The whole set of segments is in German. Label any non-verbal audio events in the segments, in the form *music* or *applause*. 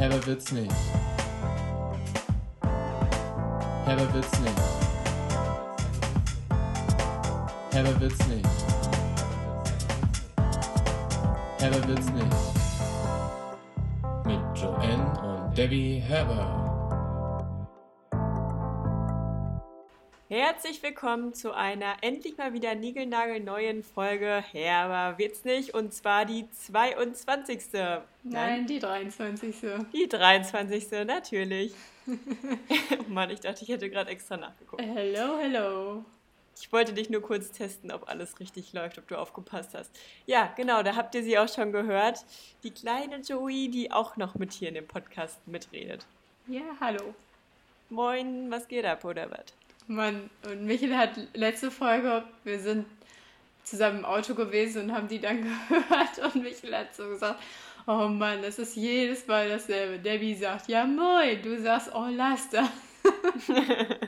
Herber wird's nicht. Herber wird's nicht. Herber wird's nicht. Herber wird's nicht. Mit Joanne und Debbie Herber. Herzlich willkommen zu einer endlich mal wieder niegelnagelneuen Folge Herber wird's nicht und zwar die 22. Nein, die 23. Die 23. natürlich. *laughs* oh Mann, ich dachte, ich hätte gerade extra nachgeguckt. Hello, hello. Ich wollte dich nur kurz testen, ob alles richtig läuft, ob du aufgepasst hast. Ja, genau, da habt ihr sie auch schon gehört. Die kleine Joey, die auch noch mit hier in dem Podcast mitredet. Ja, hallo. Moin, was geht ab, oder was? Mann, und Michael hat letzte Folge, wir sind zusammen im Auto gewesen und haben die dann *laughs* gehört und Michael hat so gesagt, oh Mann, das ist jedes Mal dasselbe. Debbie sagt, ja moin, du sagst, oh lass das. *laughs*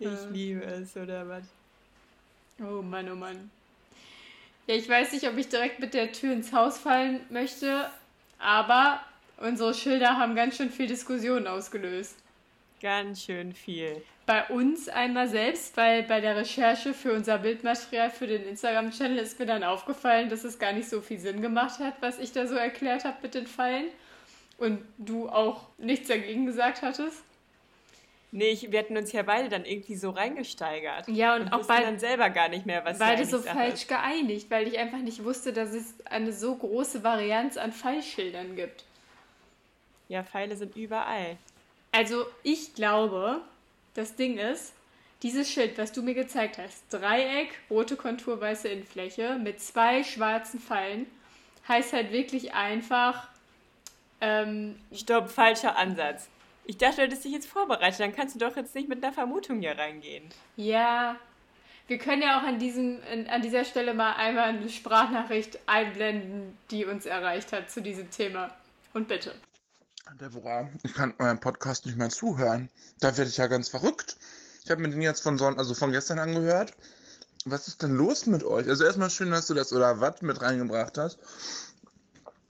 ich liebe es, oder was? Oh Mann, oh Mann. Ja, ich weiß nicht, ob ich direkt mit der Tür ins Haus fallen möchte, aber unsere Schilder haben ganz schön viel Diskussion ausgelöst. Ganz schön viel. Bei uns einmal selbst, weil bei der Recherche für unser Bildmaterial für den Instagram-Channel ist mir dann aufgefallen, dass es gar nicht so viel Sinn gemacht hat, was ich da so erklärt habe mit den Pfeilen. Und du auch nichts dagegen gesagt hattest. Nee, ich, wir hatten uns ja beide dann irgendwie so reingesteigert. Ja, und, und auch beide dann selber gar nicht mehr, was Beide so falsch ist. geeinigt, weil ich einfach nicht wusste, dass es eine so große Varianz an Pfeilschildern gibt. Ja, Pfeile sind überall. Also ich glaube, das Ding ist, dieses Schild, was du mir gezeigt hast, Dreieck, rote Kontur, weiße Innenfläche mit zwei schwarzen Pfeilen, heißt halt wirklich einfach. Ähm, Stopp, falscher Ansatz. Ich dachte, du hättest dich jetzt vorbereitet, dann kannst du doch jetzt nicht mit einer Vermutung hier reingehen. Ja, wir können ja auch an, diesem, an dieser Stelle mal einmal eine Sprachnachricht einblenden, die uns erreicht hat zu diesem Thema. Und bitte. Deborah, ich kann meinem Podcast nicht mehr zuhören. Da werde ich ja ganz verrückt. Ich habe mir den jetzt von, Son also von gestern angehört. Was ist denn los mit euch? Also erstmal schön, dass du das oder was mit reingebracht hast.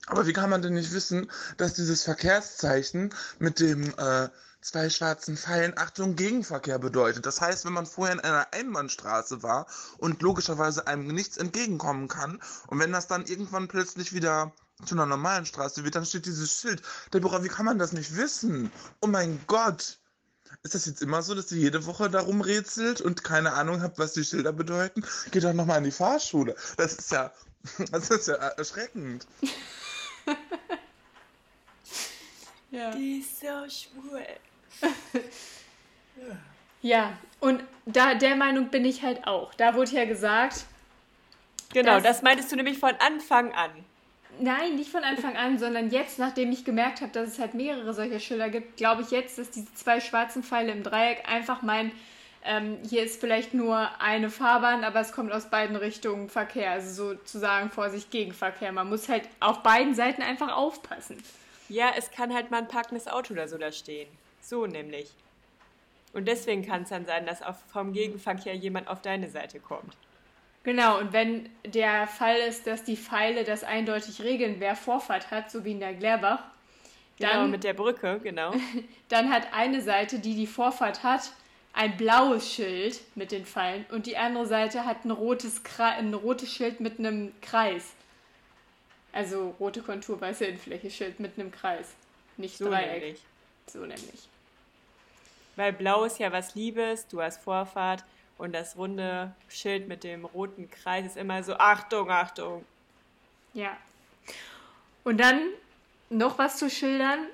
Aber wie kann man denn nicht wissen, dass dieses Verkehrszeichen mit dem äh, zwei schwarzen Pfeilen Achtung Gegenverkehr bedeutet? Das heißt, wenn man vorher in einer Einbahnstraße war und logischerweise einem nichts entgegenkommen kann und wenn das dann irgendwann plötzlich wieder zu einer normalen Straße wird, dann steht dieses Schild. Deborah, wie kann man das nicht wissen? Oh mein Gott! Ist das jetzt immer so, dass ihr jede Woche darum rätselt und keine Ahnung habt, was die Schilder bedeuten? Geht doch nochmal in die Fahrschule. Das ist ja, *laughs* das ist ja erschreckend. *laughs* ja. Die ist so schwul. *laughs* ja, und da der Meinung bin ich halt auch. Da wurde ja gesagt. Genau, das meintest du nämlich von Anfang an. Nein, nicht von Anfang an, sondern jetzt, nachdem ich gemerkt habe, dass es halt mehrere solcher Schilder gibt, glaube ich jetzt, dass diese zwei schwarzen Pfeile im Dreieck einfach mein, ähm, hier ist vielleicht nur eine Fahrbahn, aber es kommt aus beiden Richtungen Verkehr. Also sozusagen Vorsicht Gegenverkehr. Man muss halt auf beiden Seiten einfach aufpassen. Ja, es kann halt mal ein parkendes Auto oder so da stehen. So nämlich. Und deswegen kann es dann sein, dass vom Gegenverkehr jemand auf deine Seite kommt. Genau, und wenn der Fall ist, dass die Pfeile das eindeutig regeln, wer Vorfahrt hat, so wie in der Glärbach, genau, dann, genau, mit der Brücke, genau. *laughs* dann hat eine Seite, die die Vorfahrt hat, ein blaues Schild mit den Pfeilen und die andere Seite hat ein rotes, ein rotes Schild mit einem Kreis. Also rote Kontur, weiße Innenfläche, Schild mit einem Kreis. Nicht so Dreieck. Nämlich. So nämlich. Weil blau ist ja was Liebes, du hast Vorfahrt und das runde Schild mit dem roten Kreis ist immer so, Achtung, Achtung. Ja. Und dann noch was zu schildern,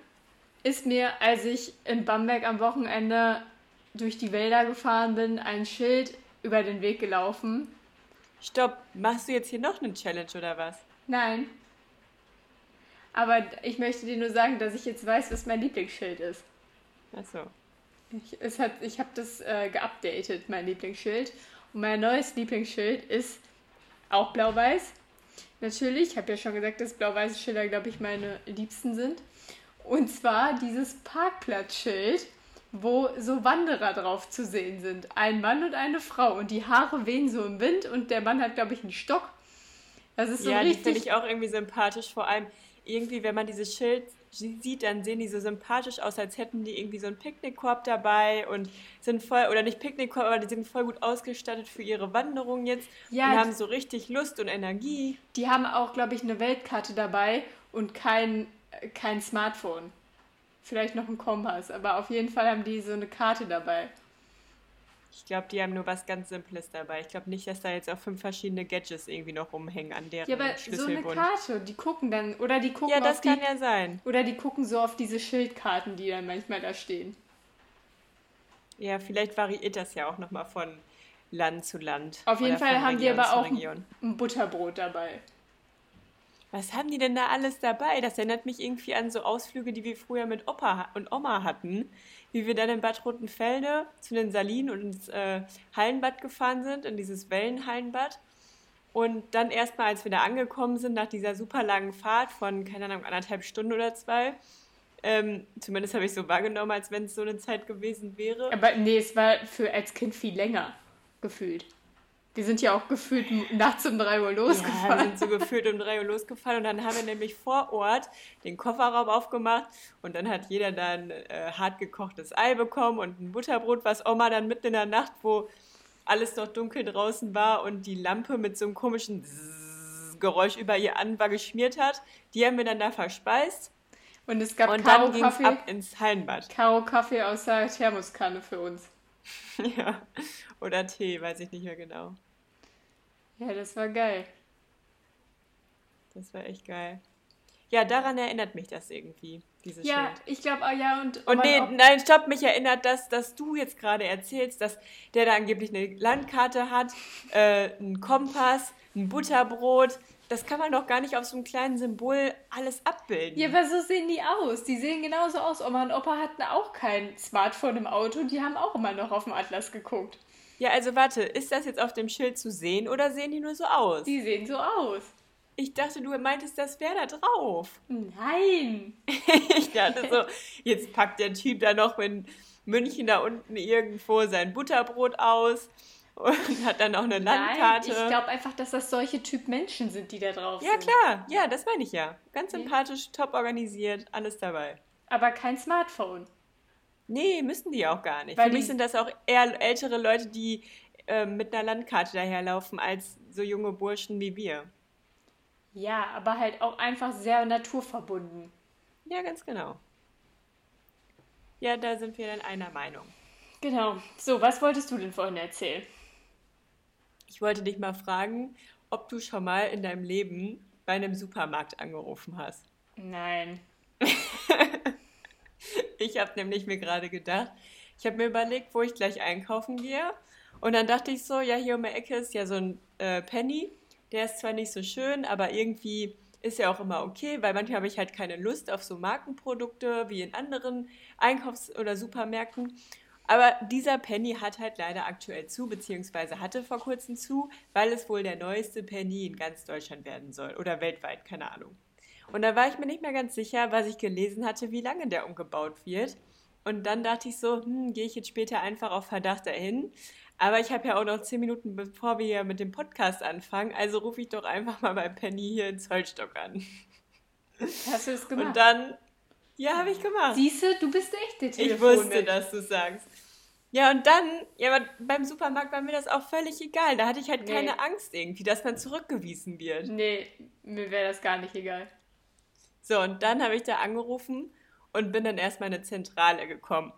ist mir, als ich in Bamberg am Wochenende durch die Wälder gefahren bin, ein Schild über den Weg gelaufen. Stopp, machst du jetzt hier noch eine Challenge oder was? Nein. Aber ich möchte dir nur sagen, dass ich jetzt weiß, was mein Lieblingsschild ist. Ach so. Ich, ich habe das äh, geupdatet, mein Lieblingsschild. Und mein neues Lieblingsschild ist auch blau-weiß. Natürlich, ich habe ja schon gesagt, dass blau-weiße Schilder, glaube ich, meine liebsten sind. Und zwar dieses Parkplatzschild, wo so Wanderer drauf zu sehen sind. Ein Mann und eine Frau. Und die Haare wehen so im Wind und der Mann hat, glaube ich, einen Stock. Das ist so ja, richtig. die finde ich auch irgendwie sympathisch. Vor allem, irgendwie, wenn man dieses Schild sieht, dann sehen die so sympathisch aus, als hätten die irgendwie so einen Picknickkorb dabei und sind voll, oder nicht Picknickkorb, aber die sind voll gut ausgestattet für ihre Wanderung jetzt Ja, und haben so richtig Lust und Energie. Die haben auch, glaube ich, eine Weltkarte dabei und kein, kein Smartphone. Vielleicht noch ein Kompass, aber auf jeden Fall haben die so eine Karte dabei. Ich glaube, die haben nur was ganz Simples dabei. Ich glaube nicht, dass da jetzt auch fünf verschiedene Gadgets irgendwie noch rumhängen an deren Ja, aber so eine. Karte, die gucken dann, oder die gucken ja, das auf die, kann ja sein. oder die gucken so auf diese Schildkarten, die dann manchmal da stehen. Ja, vielleicht variiert das ja auch nochmal von Land zu Land. Auf jeden Fall haben die Region aber zu auch Region. ein Butterbrot dabei. Was haben die denn da alles dabei? Das erinnert mich irgendwie an so Ausflüge, die wir früher mit Opa und Oma hatten. Wie wir dann in Bad Rotenfelde zu den Salinen und ins äh, Hallenbad gefahren sind, in dieses Wellenhallenbad. Und dann erstmal, als wir da angekommen sind, nach dieser super langen Fahrt von, keine Ahnung, anderthalb Stunden oder zwei, ähm, zumindest habe ich so wahrgenommen, als wenn es so eine Zeit gewesen wäre. Aber nee, es war für als Kind viel länger gefühlt. Die sind ja auch gefühlt nachts um 3 Uhr Ja, losgefahren. sind so gefühlt um drei Uhr losgefahren und dann haben wir nämlich vor Ort den Kofferraum aufgemacht und dann hat jeder dann äh, hart gekochtes Ei bekommen und ein Butterbrot, was Oma dann mitten in der Nacht, wo alles noch dunkel draußen war und die Lampe mit so einem komischen Zzzz Geräusch über ihr an war geschmiert hat. Die haben wir dann da verspeist Und es gab und Karo dann Kaffee, ab ins Hallenbad. Karo Kaffee aus der Thermoskanne für uns. *laughs* ja. Oder Tee, weiß ich nicht mehr genau. Ja, das war geil. Das war echt geil. Ja, daran erinnert mich das irgendwie, dieses Ja, Schild. ich glaube, ah, ja, und, Und nee, nein, stopp, mich erinnert das, dass du jetzt gerade erzählst, dass der da angeblich eine Landkarte hat, äh, einen Kompass, ein Butterbrot. Das kann man doch gar nicht auf so einem kleinen Symbol alles abbilden. Ja, aber so sehen die aus. Die sehen genauso aus. Oma und Opa hatten auch kein Smartphone im Auto. Die haben auch immer noch auf dem Atlas geguckt. Ja, also warte, ist das jetzt auf dem Schild zu sehen oder sehen die nur so aus? Die sehen so aus. Ich dachte, du meintest, das wäre da drauf. Nein. *laughs* Ich dachte so, jetzt packt der Typ da noch in München da unten irgendwo sein Butterbrot aus und hat dann auch eine Landkarte. Nein, ich glaube einfach, dass das solche Typ Menschen sind, die da drauf Ja, sind. klar. Ja, das meine ich ja. Ganz Ja. sympathisch, top organisiert, alles dabei. Aber kein Smartphone. Nee, müssen die auch gar nicht. Weil Für mich sind das auch eher ältere Leute, die ähm, mit einer Landkarte daherlaufen, als so junge Burschen wie wir. Ja, aber halt auch einfach sehr naturverbunden. Ja, ganz genau. Ja, da sind wir dann einer Meinung. Genau. So, was wolltest du denn vorhin erzählen? Ich wollte dich mal fragen, ob du schon mal in deinem Leben bei einem Supermarkt angerufen hast. Nein. *laughs* *laughs* Ich habe nämlich mir gerade gedacht, ich habe mir überlegt, wo ich gleich einkaufen gehe. Und dann dachte ich so, ja, hier um die Ecke ist ja so ein äh, Penny. Der ist zwar nicht so schön, aber irgendwie ist ja auch immer okay, weil manchmal habe ich halt keine Lust auf so Markenprodukte wie in anderen Einkaufs- oder Supermärkten. Aber dieser Penny hat halt leider aktuell zu, beziehungsweise hatte vor kurzem zu, weil es wohl der neueste Penny in ganz Deutschland werden soll oder weltweit, keine Ahnung. Und da war ich mir nicht mehr ganz sicher, was ich gelesen hatte, wie lange der umgebaut wird. Und dann dachte ich so, hm, gehe ich jetzt später einfach auf Verdacht dahin. Aber ich habe ja auch noch zehn Minuten, bevor wir hier mit dem Podcast anfangen. Also rufe ich doch einfach mal bei Penny hier in Zollstock an. Hast du es gemacht? Und dann, ja, habe ich gemacht. Siehst du, du bist echt der Ich wusste, dass du sagst. Ja, und dann, ja, aber beim Supermarkt war mir das auch völlig egal. Da hatte ich halt Nee. keine Angst irgendwie, dass man zurückgewiesen wird. Nee, mir wäre das gar nicht egal. So, und dann habe ich da angerufen und bin dann erstmal in eine Zentrale gekommen.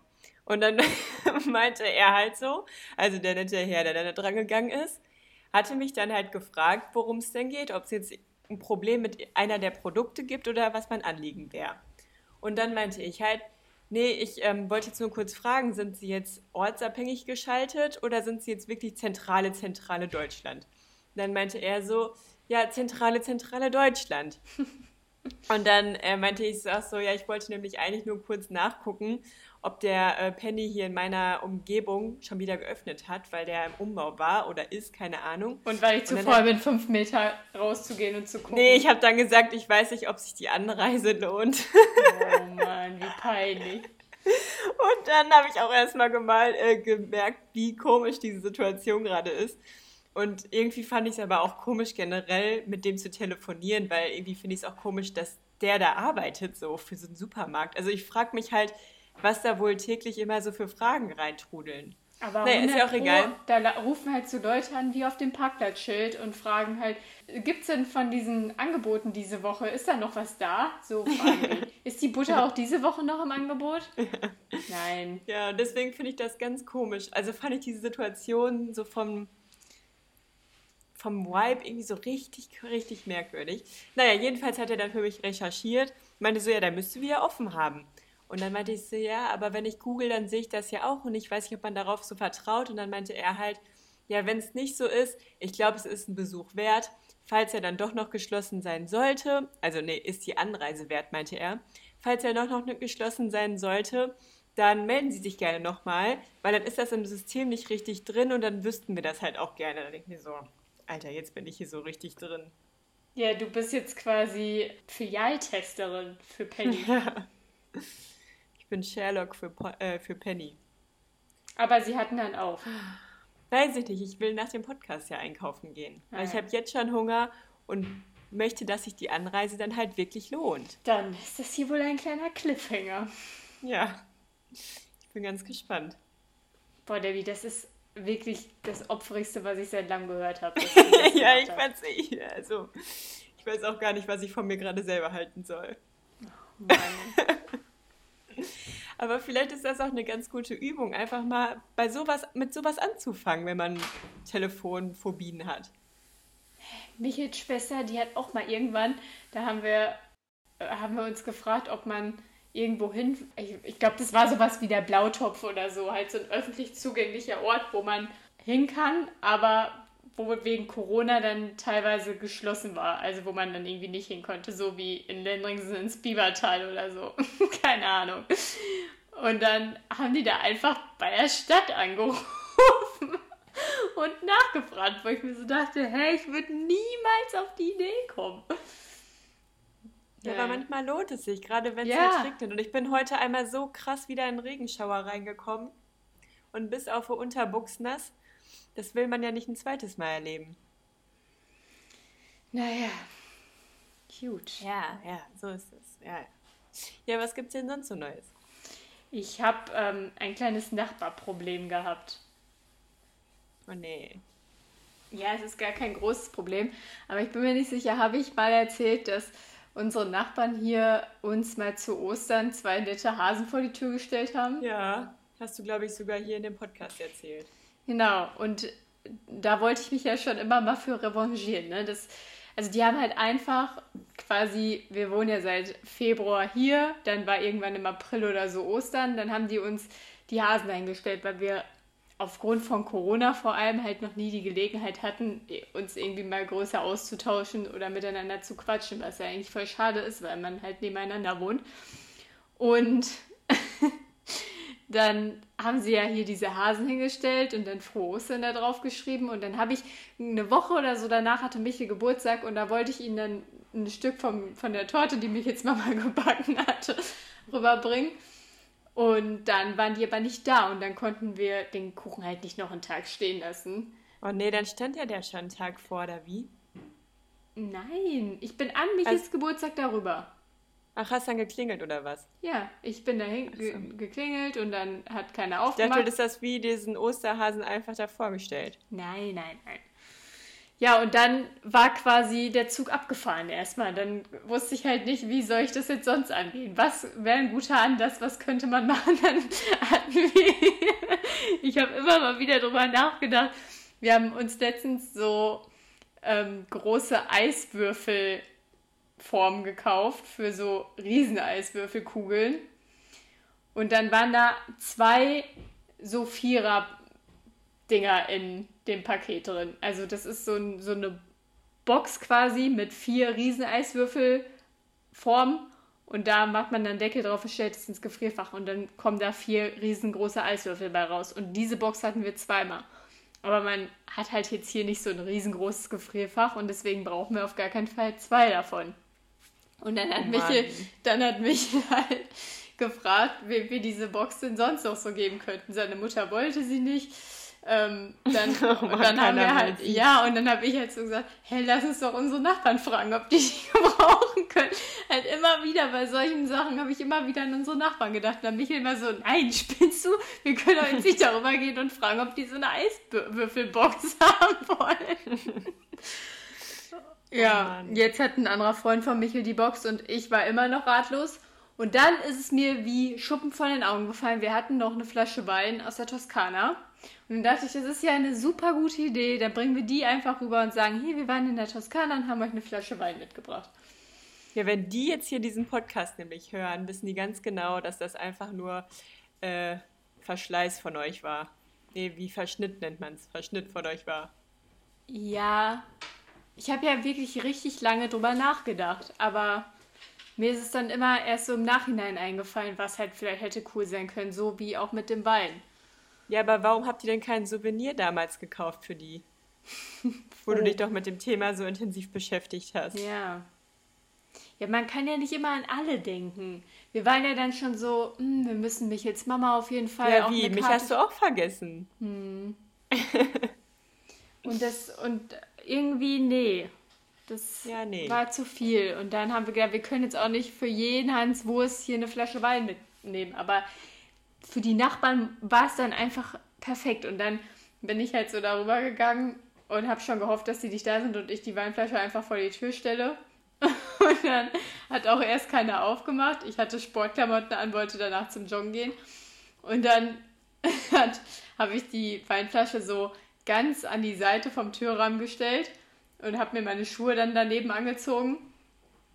Und dann *laughs* meinte er halt so, also der nette Herr, der da dran gegangen ist, hatte mich dann halt gefragt, worum es denn geht, ob es jetzt ein Problem mit einer der Produkte gibt oder was mein Anliegen wäre. Und dann meinte ich halt, nee, ich ähm, wollte jetzt nur kurz fragen, sind Sie jetzt ortsabhängig geschaltet oder sind Sie jetzt wirklich zentrale, zentrale Deutschland? Dann meinte er so, ja, zentrale, zentrale Deutschland. *laughs* Und dann äh, meinte ich ach so, ja, ich wollte nämlich eigentlich nur kurz nachgucken, ob der äh, Penny hier in meiner Umgebung schon wieder geöffnet hat, weil der im Umbau war oder ist, keine Ahnung. Und weil ich zu voll bin, fünf Meter rauszugehen und zu gucken. Nee, ich habe dann gesagt, ich weiß nicht, ob sich die Anreise lohnt. Oh Mann, wie peinlich. Und dann habe ich auch erstmal äh, gemerkt, wie komisch diese Situation gerade ist. Und irgendwie fand ich es aber auch komisch, generell mit dem zu telefonieren, weil irgendwie finde ich es auch komisch, dass der da arbeitet, so für so einen Supermarkt. Also ich frage mich halt, was da wohl täglich immer so für Fragen reintrudeln. Aber Naja, ist ja 100 auch egal. Da rufen halt so Leute an wie auf dem Parkplatzschild und fragen halt, gibt es denn von diesen Angeboten diese Woche, ist da noch was da? So fragen die. *laughs* Ist die Butter auch diese Woche noch im Angebot? Nein. Ja, deswegen finde ich das ganz komisch. Also fand ich diese Situation so vom, vom Vibe irgendwie so richtig, richtig merkwürdig. Naja, jedenfalls hat er dann für mich recherchiert, meinte so, ja, da müsste wir ja offen haben. Und dann meinte ich so, ja, aber wenn ich google, dann sehe ich das ja auch und ich weiß nicht, ob man darauf so vertraut. Und dann meinte er halt, ja, wenn es nicht so ist, ich glaube, es ist ein Besuch wert. Falls er dann doch noch geschlossen sein sollte, also nee, ist die Anreise wert, meinte er. Falls er doch noch geschlossen sein sollte, dann melden Sie sich gerne nochmal, weil dann ist das im System nicht richtig drin und dann wüssten wir das halt auch gerne. Dann denke ich mir so, Alter, jetzt bin ich hier so richtig drin. Ja, du bist jetzt quasi Filialtesterin für Penny. *laughs* Ich bin Sherlock für, äh, für Penny. Aber sie hatten dann auf. Weiß ich nicht, ich will nach dem Podcast ja einkaufen gehen. Weil ich Ah ja. habe jetzt schon Hunger und möchte, dass sich die Anreise dann halt wirklich lohnt. Dann ist das hier wohl ein kleiner Cliffhanger. Ja, ich bin ganz gespannt. Boah, Debbie, das ist wirklich das Opferigste, was ich seit langem gehört habe. *laughs* ja, ich fand's eh. Also, ich weiß auch gar nicht, was ich von mir gerade selber halten soll. Mann. *laughs* Aber vielleicht ist das auch eine ganz gute Übung, einfach mal bei sowas, mit sowas anzufangen, wenn man Telefonphobien hat. Michels Schwester, die hat auch mal irgendwann, da haben wir, äh, haben wir uns gefragt, ob man irgendwo hin, ich, ich glaube, das war sowas wie der Blautopf oder so, halt so ein öffentlich zugänglicher Ort, wo man hin kann, aber wo wegen Corona dann teilweise geschlossen war, also wo man dann irgendwie nicht hin konnte, so wie in Lendringsen ins Biebertal oder so, *laughs* keine Ahnung. Und dann haben die da einfach bei der Stadt angerufen *laughs* und nachgefragt, wo ich mir so dachte, hey, ich würde niemals auf die Idee kommen. Ja, Ja. aber manchmal lohnt es sich, gerade wenn es Ja. halt regnet. Und ich bin heute einmal so krass wieder in den Regenschauer reingekommen und bis auf die Unterbuchs nass. Das will man ja nicht ein zweites Mal erleben. Naja, gut. Ja, ja, so ist es. Ja, ja was gibt's denn sonst so Neues? Ich habe ähm, ein kleines Nachbarproblem gehabt. Oh nee. Ja, es ist gar kein großes Problem, aber ich bin mir nicht sicher, habe ich mal erzählt, dass unsere Nachbarn hier uns mal zu Ostern zwei nette Hasen vor die Tür gestellt haben? Ja, hast du, glaube ich, sogar hier in dem Podcast erzählt. Genau, und da wollte ich mich ja schon immer mal für revanchieren. Ne? Das, also die haben halt einfach quasi, wir wohnen ja seit Februar hier, dann war irgendwann im April oder so Ostern, dann haben die uns die Hasen eingestellt, weil wir aufgrund von Corona vor allem halt noch nie die Gelegenheit hatten, uns irgendwie mal größer auszutauschen oder miteinander zu quatschen, was ja eigentlich voll schade ist, weil man halt nebeneinander wohnt. Und *laughs* dann haben sie ja hier diese Hasen hingestellt und dann frohe Ostern da drauf geschrieben. Und dann habe ich eine Woche oder so danach hatte Michi Geburtstag und da wollte ich ihnen dann ein Stück vom, von der Torte, die mich jetzt *laughs* Mama gebacken hatte, rüberbringen. Und dann waren die aber nicht da und dann konnten wir den Kuchen halt nicht noch einen Tag stehen lassen. Oh nee, dann stand ja der schon einen Tag vor, oder wie? Nein, ich bin an Michis Also- Geburtstag darüber. Ach, hast dann geklingelt oder was? Ja, ich bin dahin ge geklingelt und dann hat keiner Ich aufgemacht. dachte, du hast das wie diesen Osterhasen einfach da vorgestellt. Nein, nein, nein. Ja, und dann war quasi der Zug abgefahren erstmal. Dann wusste ich halt nicht, wie soll ich das jetzt sonst angehen? Was wäre ein guter Anlass? Was könnte man machen? *laughs* Dann hatten wir. ich habe immer mal wieder drüber nachgedacht. Wir haben uns letztens so ähm, große Eiswürfelformen gekauft für so Rieseneiswürfelkugeln. Und dann waren da zwei so Vierer Dinger in dem Paket drin. Also das ist so, ein, so eine Box quasi mit vier riesen Eiswürfelformen und da macht man dann Deckel drauf und stellt es ins Gefrierfach und dann kommen da vier riesengroße Eiswürfel bei raus. Und diese Box hatten wir zweimal. Aber man hat halt jetzt hier nicht so ein riesengroßes Gefrierfach und deswegen brauchen wir auf gar keinen Fall zwei davon. Und dann hat Oh Michel, dann hat Michel *laughs* halt gefragt, wem wir diese Box denn sonst noch so geben könnten. Seine Mutter wollte sie nicht. Ähm, dann, *laughs* Oh Mann, dann haben wir halt, ja, und dann habe ich halt so gesagt, hey, lass uns doch unsere Nachbarn fragen, ob die *laughs* die gebrauchen können. Halt immer wieder bei solchen Sachen habe ich immer wieder an unsere Nachbarn gedacht. Und dann Michael immer so, nein, spinnst du? Wir können doch jetzt nicht darüber gehen und fragen, ob die so eine Eiswürfelbox *laughs* haben wollen. ja, Mann. jetzt hat ein anderer Freund von Michael die Box und ich war immer noch ratlos. Und dann ist es mir wie Schuppen von den Augen gefallen. Wir hatten noch eine Flasche Wein aus der Toskana. Und dann dachte ich, das ist ja eine super gute Idee. Dann bringen wir die einfach rüber und sagen, hier, wir waren in der Toskana und haben euch eine Flasche Wein mitgebracht. Ja, wenn die jetzt hier diesen Podcast nämlich hören, wissen die ganz genau, dass das einfach nur äh, Verschleiß von euch war. Nee, wie Verschnitt nennt man es? Verschnitt von euch war. Ja, ich habe ja wirklich richtig lange drüber nachgedacht, aber mir ist es dann immer erst so im Nachhinein eingefallen, was halt vielleicht hätte cool sein können, so wie auch mit dem Wein. Ja, aber warum habt ihr denn kein Souvenir damals gekauft für die? *laughs* Wo du Oh. dich doch mit dem Thema so intensiv beschäftigt hast. Ja. Ja, man kann ja nicht immer an alle denken. Wir waren ja dann schon so, hm, wir müssen mich jetzt Mama auf jeden Fall Ja, wie? Mich hast du auch vergessen. Und das und irgendwie, nee. Das Ja, nee. war zu viel. Und dann haben wir gedacht, wir können jetzt auch nicht für jeden Hans Wurst hier eine Flasche Wein mitnehmen. Aber für die Nachbarn war es dann einfach perfekt. Und dann bin ich halt so darüber gegangen und habe schon gehofft, dass die nicht da sind und ich die Weinflasche einfach vor die Tür stelle. *laughs* Und dann hat auch erst keiner aufgemacht. Ich hatte Sportklamotten an, wollte danach zum Joggen gehen. Und dann *laughs* habe ich die Weinflasche so ganz an die Seite vom Türrahmen gestellt und habe mir meine Schuhe dann daneben angezogen.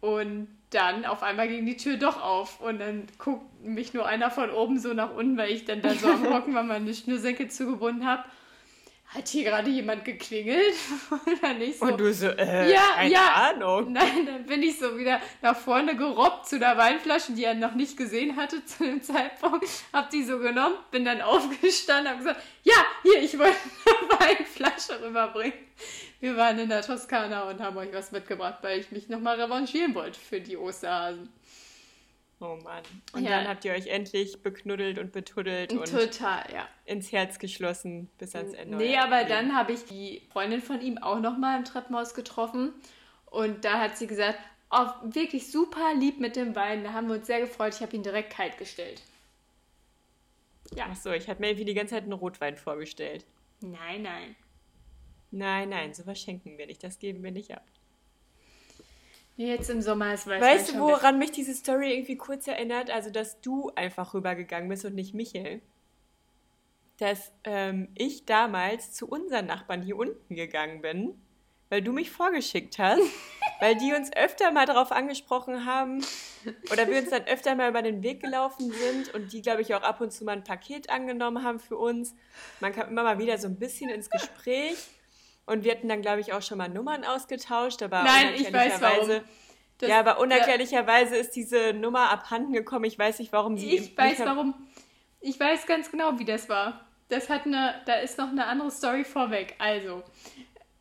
Und dann auf einmal ging die Tür doch auf und dann guckt mich nur einer von oben so nach unten, weil ich dann da so am Hocken war, meine Schnürsenkel zugebunden habe. Hat hier gerade jemand geklingelt? Und dann ich so, Und du so, äh, Ja, keine ja. Ahnung. Nein, dann bin ich so wieder nach vorne gerobbt zu der Weinflasche, die er noch nicht gesehen hatte zu dem Zeitpunkt. Hab die so genommen, bin dann *laughs* aufgestanden, hab gesagt, ja, hier, ich wollte eine *laughs* Weinflasche rüberbringen. Wir waren in der Toskana und haben euch was mitgebracht, weil ich mich nochmal revanchieren wollte für die Osterhasen. Oh Mann. Und Ja. dann habt ihr euch endlich beknuddelt und betuddelt und Total, ja. ins Herz geschlossen bis ans Ende. Nee, aber Leben. dann habe ich die Freundin von ihm auch nochmal im Treppenhaus getroffen. Und da hat sie gesagt, oh, wirklich super lieb mit dem Wein. Da haben wir uns sehr gefreut. Ich habe ihn direkt kalt gestellt. Ja. Ach so, ich hatte mir irgendwie die ganze Zeit einen Rotwein vorgestellt. Nein, nein. Nein, nein, sowas schenken wir nicht. Das geben wir nicht ab. Jetzt im Sommer ist Weißwein Weißt du, woran mich diese Story irgendwie kurz erinnert? Also, dass du einfach rübergegangen bist und nicht Michel. Dass ähm, ich damals zu unseren Nachbarn hier unten gegangen bin, weil du mich vorgeschickt hast, *laughs* weil die uns öfter mal darauf angesprochen haben oder wir uns dann öfter mal über den Weg gelaufen sind und die, glaube ich, auch ab und zu mal ein Paket angenommen haben für uns. Man kam immer mal wieder so ein bisschen ins Gespräch und wir hatten dann, glaube ich, auch schon mal Nummern ausgetauscht, aber Nein, ich weiß warum. unerklärlicherweise- Das- ja, aber unerklärlicherweise ist diese Nummer abhanden gekommen. Ich weiß nicht, warum sie. Ich weiß warum. Ich weiß ganz genau, wie das war. Das hat eine, da ist noch eine andere Story vorweg. Also,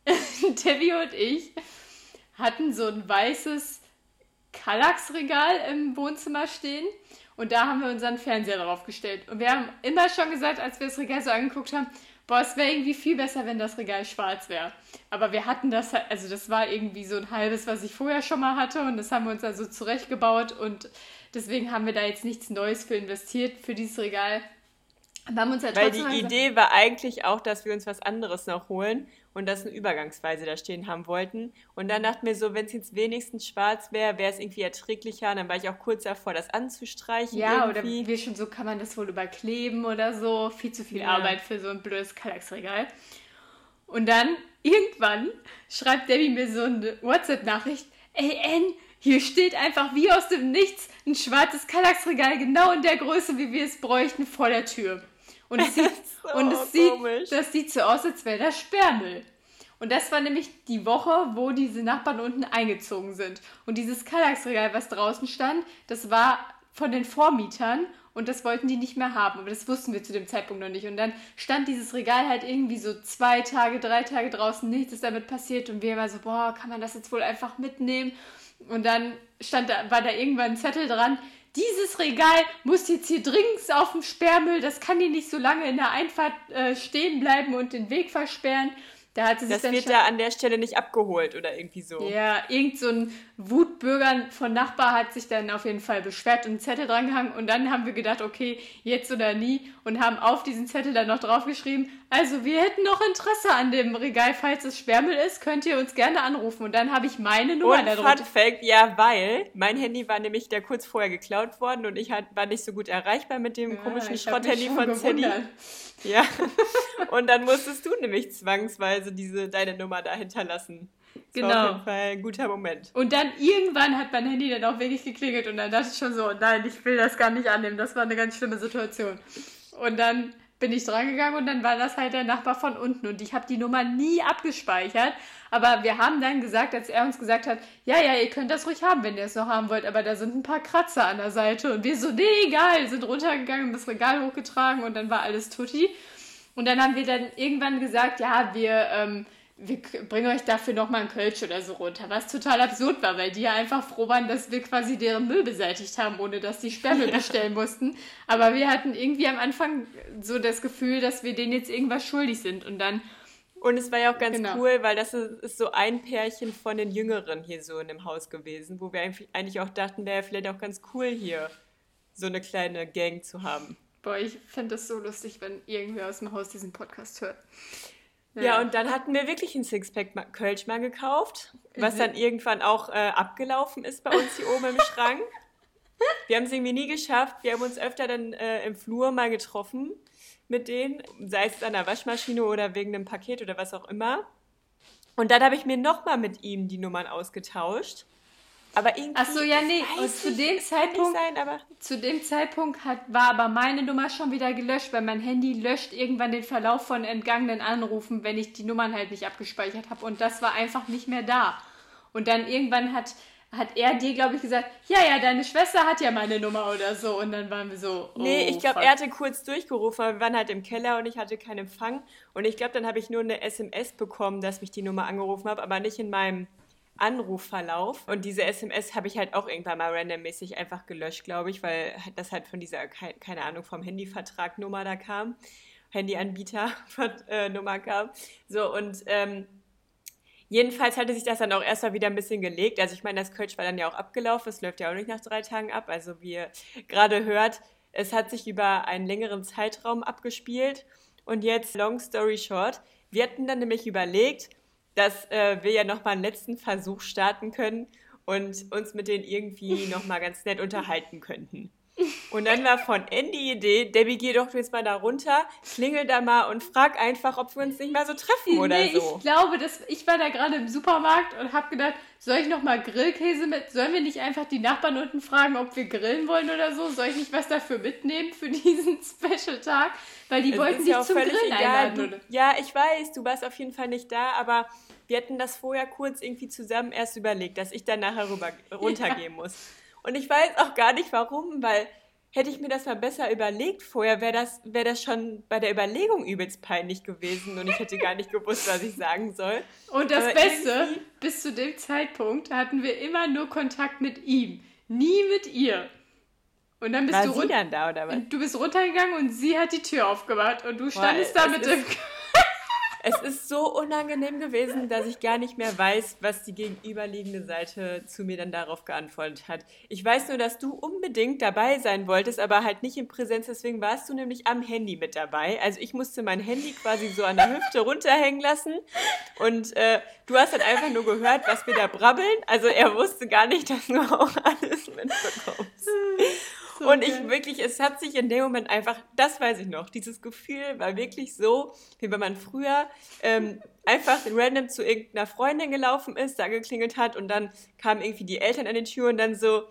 *laughs* Debbie und ich hatten so ein weißes Kallax-Regal im Wohnzimmer stehen und da haben wir unseren Fernseher drauf gestellt. Und wir haben immer schon gesagt, als wir das Regal so angeguckt haben, boah, es wäre irgendwie viel besser, wenn das Regal schwarz wäre. Aber wir hatten das, halt- also das war irgendwie so ein halbes, was ich vorher schon mal hatte und das haben wir uns also zurechtgebaut und deswegen haben wir da jetzt nichts Neues für investiert für dieses Regal. Wir haben uns halt Weil die Idee war eigentlich auch, dass wir uns was anderes noch holen und das eine Übergangsweise da stehen haben wollten. Und dann dachten wir so, wenn es jetzt wenigstens schwarz wäre, wäre es irgendwie erträglicher. Und dann war ich auch kurz davor, das anzustreichen. Ja, oder irgendwie. wir schon so, kann man das wohl überkleben oder so. Viel zu viel Ja. Arbeit für so ein blödes Kallax-Regal. Und dann, irgendwann, schreibt Debbie mir so eine WhatsApp-Nachricht. Ey, N, hier steht einfach wie aus dem Nichts ein schwarzes Kallax-Regal, genau in der Größe, wie wir es bräuchten, vor der Tür. Und es sieht, *laughs* So und es sieht das sieht so aus, als wäre das Sperrmüll. Und das war nämlich die Woche, wo diese Nachbarn unten eingezogen sind. Und dieses Kallax-Regal, was draußen stand, das war von den Vormietern und das wollten die nicht mehr haben. Aber das wussten wir zu dem Zeitpunkt noch nicht. Und dann stand dieses Regal halt irgendwie so zwei Tage, drei Tage draußen, nichts ist damit passiert. Und wir waren so, boah, kann man das jetzt wohl einfach mitnehmen? Und dann stand da, war da irgendwann ein Zettel dran, dieses Regal muss jetzt hier dringend auf dem Sperrmüll, das kann hier nicht so lange in der Einfahrt äh, stehen bleiben und den Weg versperren. Da hat sie sich Das dann wird da an der Stelle nicht abgeholt oder irgendwie so. ja, irgend so ein Wutbürger von Nachbar hat sich dann auf jeden Fall beschwert und einen Zettel drangehangen und dann haben wir gedacht, okay, jetzt oder nie und haben auf diesen Zettel dann noch draufgeschrieben, also wir hätten noch Interesse an dem Regal, falls es Sperrmüll ist, könnt ihr uns gerne anrufen und dann habe ich meine Nummer Und da Fun drunter. Fact, ja, weil mein Handy war nämlich da kurz vorher geklaut worden und ich war nicht so gut erreichbar mit dem komischen hab mich Schrotthandy von Sadie. Ja. *laughs* Und dann musstest du nämlich zwangsweise diese deine Nummer da hinterlassen. Das War Genau. auf jeden Fall ein guter Moment. Und dann irgendwann hat mein Handy dann auch wirklich geklingelt und dann dachte ich schon so, nein, ich will das gar nicht annehmen. Das war eine ganz schlimme Situation. Und dann bin ich drangegangen und dann war das halt der Nachbar von unten und ich habe die Nummer nie abgespeichert. Aber wir haben dann gesagt, als er uns gesagt hat, ja, ja, ihr könnt das ruhig haben, wenn ihr es noch haben wollt, aber da sind ein paar Kratzer an der Seite. Und wir so, nee, egal, sind runtergegangen, das Regal hochgetragen und dann war alles tutti. Und dann haben wir dann irgendwann gesagt, ja, wir, ähm, wir bringen euch dafür nochmal einen Kölsch oder so runter. Was total absurd war, weil die ja einfach froh waren, dass wir quasi deren Müll beseitigt haben, ohne dass die Sperrmüll *laughs* bestellen mussten. Aber wir hatten irgendwie am Anfang so das Gefühl, dass wir denen jetzt irgendwas schuldig sind. Und dann, Und es war ja auch ganz Genau. cool, weil das ist, ist so ein Pärchen von den Jüngeren hier so in dem Haus gewesen, wo wir eigentlich auch dachten, wäre vielleicht auch ganz cool hier so eine kleine Gang zu haben. boah, ich fände das so lustig, wenn irgendwer aus dem Haus diesen Podcast hört. Ja, und dann hatten wir wirklich ein Sixpack Kölsch mal gekauft, was dann irgendwann auch äh, abgelaufen ist bei uns hier oben im Schrank. Wir haben es irgendwie nie geschafft. Wir haben uns öfter dann äh, im Flur mal getroffen mit denen, sei es an der Waschmaschine oder wegen einem Paket oder was auch immer. Und dann habe ich mir nochmal mit ihm die Nummern ausgetauscht. Aber irgendwie. Ach so, ja, nee, und zu ich, dem nicht Zeitpunkt- Sein, Zu dem Zeitpunkt hat, war aber meine Nummer schon wieder gelöscht, weil mein Handy löscht irgendwann den Verlauf von entgangenen Anrufen, wenn ich die Nummern halt nicht abgespeichert habe. Und das war einfach nicht mehr da. Und dann irgendwann hat, hat er dir, glaube ich, gesagt, ja, ja, deine Schwester hat ja meine Nummer oder so. Und dann waren wir so. Oh, Nee, ich glaube, er hatte kurz durchgerufen, aber wir waren halt im Keller und ich hatte keinen Empfang. Und ich glaube, dann habe ich nur eine SMS bekommen, dass mich die Nummer angerufen hat, aber nicht in meinem Anrufverlauf. Und diese SMS habe ich halt auch irgendwann mal randommäßig einfach gelöscht, glaube ich, weil das halt von dieser, kei- keine Ahnung, vom Handyvertrag Nummer da kam. Handyanbieter äh, Nummer kam. So, und ähm, Jedenfalls hatte sich das dann auch erstmal wieder ein bisschen gelegt. Also ich meine, das Kölsch war dann ja auch abgelaufen. Es läuft ja auch nicht nach drei Tagen ab. Also wie ihr gerade hört, es hat sich über einen längeren Zeitraum abgespielt. Und jetzt, long story short, wir hatten dann nämlich überlegt, dass äh, wir ja nochmal einen letzten Versuch starten können und uns mit denen irgendwie *laughs* nochmal ganz nett unterhalten könnten. Und dann war von Andy die Idee, Debbie, geh doch jetzt mal da runter, klingel da mal und frag einfach, ob wir uns nicht mal so treffen oder nee, so. ich glaube, dass ich war da gerade im Supermarkt und habe gedacht, soll ich noch mal Grillkäse mit? Sollen wir nicht einfach die Nachbarn unten fragen, ob wir grillen wollen oder so? Soll ich nicht was dafür mitnehmen für *laughs* diesen Special-Tag? Weil die Es wollten ist dich ja auch zum Grillen egal. einladen. Du, ja, ich weiß, du warst auf jeden Fall nicht da, aber wir hatten das vorher kurz irgendwie zusammen erst überlegt, dass ich dann nachher rüber, *laughs* runtergehen muss. Und ich weiß auch gar nicht warum, weil hätte ich mir das mal besser überlegt vorher, wäre das, wär das schon bei der Überlegung übelst peinlich gewesen und ich hätte gar nicht gewusst, was ich sagen soll. Und das Aber Beste, bis zu dem Zeitpunkt hatten wir immer nur Kontakt mit ihm, nie mit ihr. Und dann bist War du sie dann da oder was? Du bist runtergegangen und sie hat die Tür aufgemacht und du standest da es mit dem. Es ist so unangenehm gewesen, dass ich gar nicht mehr weiß, was die gegenüberliegende Seite zu mir dann darauf geantwortet hat. Ich weiß nur, dass du unbedingt dabei sein wolltest, aber halt nicht in Präsenz. Deswegen warst du nämlich am Handy mit dabei. Also ich musste mein Handy quasi so an der Hüfte runterhängen lassen. Und äh, du hast halt einfach nur gehört, was wir da brabbeln. Also er wusste gar nicht, dass du auch alles mitbekommst. So Und ich wirklich, es hat sich in dem Moment einfach, das weiß ich noch, dieses Gefühl war wirklich so, wie wenn man früher ähm, einfach random zu irgendeiner Freundin gelaufen ist, da geklingelt hat und dann kamen irgendwie die Eltern an die Tür und dann so,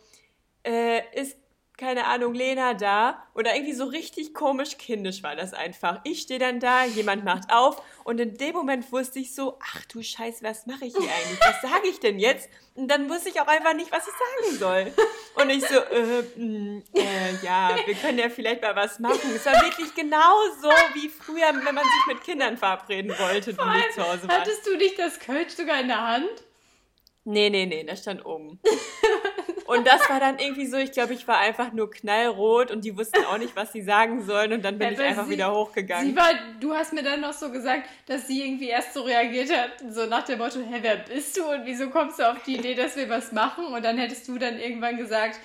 äh, ist, keine Ahnung, Lena da? Oder irgendwie so richtig komisch kindisch war das einfach. Ich stehe dann da, jemand macht auf und in dem Moment wusste ich so, ach du Scheiße, was mache ich hier eigentlich? Was sage ich denn jetzt? Und dann wusste ich auch einfach nicht, was ich sagen soll. Und ich so, äh, mh, äh, ja, wir können ja vielleicht mal was machen. Es war wirklich genau so wie früher, wenn man sich mit Kindern verabreden wollte, die nicht zu Hause waren. Hattest du nicht das Kölsch sogar in der Hand? Nee, nee, nee, das stand oben. *laughs* Und das war dann irgendwie so, ich glaube, ich war einfach nur knallrot und die wussten auch nicht, was sie sagen sollen und dann bin Ja, ich einfach sie- wieder hochgegangen. Sie war, du hast mir dann noch so gesagt, dass sie irgendwie erst so reagiert hat, so nach dem Motto, hä, wer bist du und wieso kommst du auf die Idee, dass wir was machen? Und dann hättest du dann irgendwann gesagt,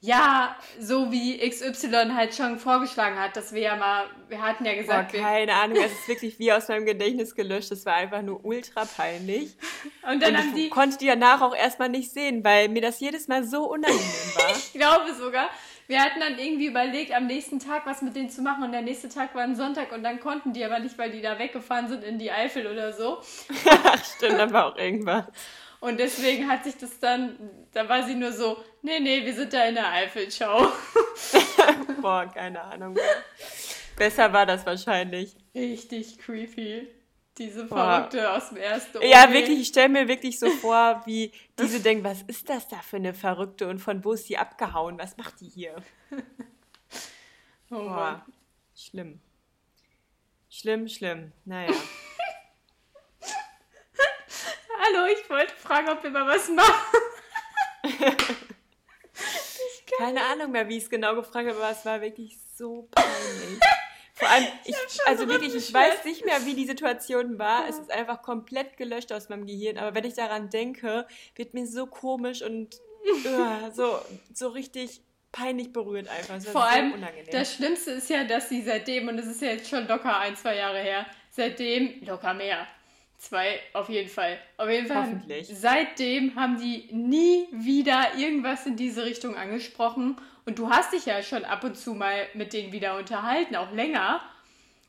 ja, so wie XY halt schon vorgeschlagen hat, dass wir ja mal, wir hatten ja Boah, gesagt, wir, keine Ahnung, es ist wirklich wie aus meinem Gedächtnis gelöscht. Das war einfach nur ultra peinlich. *laughs* und dann und haben ich die, konnte die danach auch erstmal nicht sehen, weil mir das jedes Mal so unangenehm war. *laughs* ich glaube sogar, wir hatten dann irgendwie überlegt, am nächsten Tag was mit denen zu machen und der nächste Tag war ein Sonntag und dann konnten die aber nicht, weil die da weggefahren sind in die Eifel oder so. *laughs* Ach, stimmt, war auch irgendwas. Und deswegen hat sich das dann, da war sie nur so, nee, nee, wir sind da in der Eifel, ciao. *laughs* Boah, keine Ahnung. Besser war das wahrscheinlich. Richtig creepy. Diese Boah. Verrückte aus dem ersten Ja, OG. wirklich, ich stelle mir wirklich so vor, wie diese denkt, was ist das da für eine Verrückte und von wo ist die abgehauen? Was macht die hier? *laughs* Oh Boah, Mann. schlimm. Schlimm, schlimm. Naja. Hallo, ich wollte fragen, ob wir mal was machen. Keine Ahnung mehr, wie ich es genau gefragt habe, aber es war wirklich so peinlich. Vor allem, ich, also wirklich, ich weiß nicht mehr, wie die Situation war. Es ist einfach komplett gelöscht aus meinem Gehirn. Aber wenn ich daran denke, wird mir so komisch und uh, *laughs* so, so richtig peinlich berührt einfach. Vor allem, unangenehm. das Schlimmste ist ja, dass sie seitdem, und es ist ja jetzt schon locker ein, zwei Jahre her, seitdem, locker mehr. Zwei, auf jeden Fall. Auf jeden Fall. haben- Hoffentlich. Seitdem haben die nie wieder irgendwas in diese Richtung angesprochen. Und du hast dich ja schon ab und zu mal mit denen wieder unterhalten, auch länger.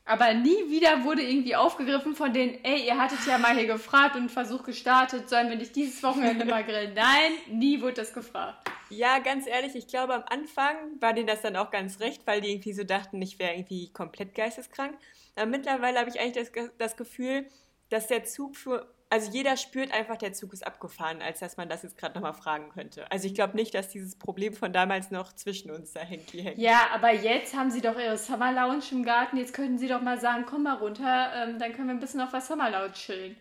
Aber nie wieder wurde irgendwie aufgegriffen von denen, ey, ihr hattet ja mal hier gefragt und einen Versuch gestartet, sollen wir nicht dieses Wochenende mal grillen? Nein, nie wurde das gefragt. Ja, ganz ehrlich, ich glaube, am Anfang war denen das dann auch ganz recht, weil die irgendwie so dachten, ich wäre irgendwie komplett geisteskrank. Aber mittlerweile habe ich eigentlich das, das Gefühl, dass der Zug für. Also jeder spürt einfach, der Zug ist abgefahren, als dass man das jetzt gerade nochmal fragen könnte. Also ich glaube nicht, dass dieses Problem von damals noch zwischen uns da hängt. Ja, aber jetzt haben sie doch ihre Summer Lounge im Garten. Jetzt könnten sie doch mal sagen, komm mal runter, ähm, dann können wir ein bisschen auf der Summer Lounge chillen.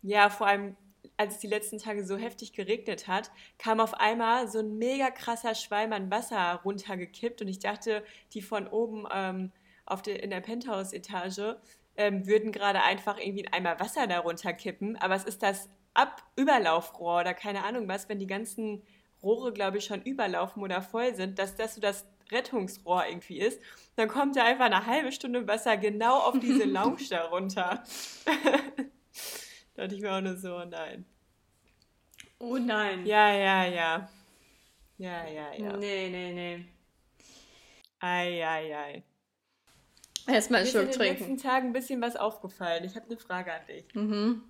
Ja, vor allem, als es die letzten Tage so heftig geregnet hat, kam auf einmal so ein mega krasser Schwalm an Wasser runtergekippt und ich dachte, die von oben ähm, auf der, in der Penthouse-Etage ähm, würden gerade einfach irgendwie ein Eimer Wasser darunter kippen, aber es ist das Ab-Überlaufrohr oder keine Ahnung was, wenn die ganzen Rohre, glaube ich, schon überlaufen oder voll sind, dass das so das Rettungsrohr irgendwie ist. Dann kommt da einfach eine halbe Stunde Wasser genau auf diese *laughs* Lounge da runter. *laughs* Da dachte ich mir auch nur so, nein. Oh nein. Ja, ja, ja. Ja, ja, ja. Nee, nee, nee. Ei, ei, ei. Erstmal Mir einen ist in Schluck den trinken. letzten Tagen ein bisschen was aufgefallen. Ich habe eine Frage an dich. Mhm.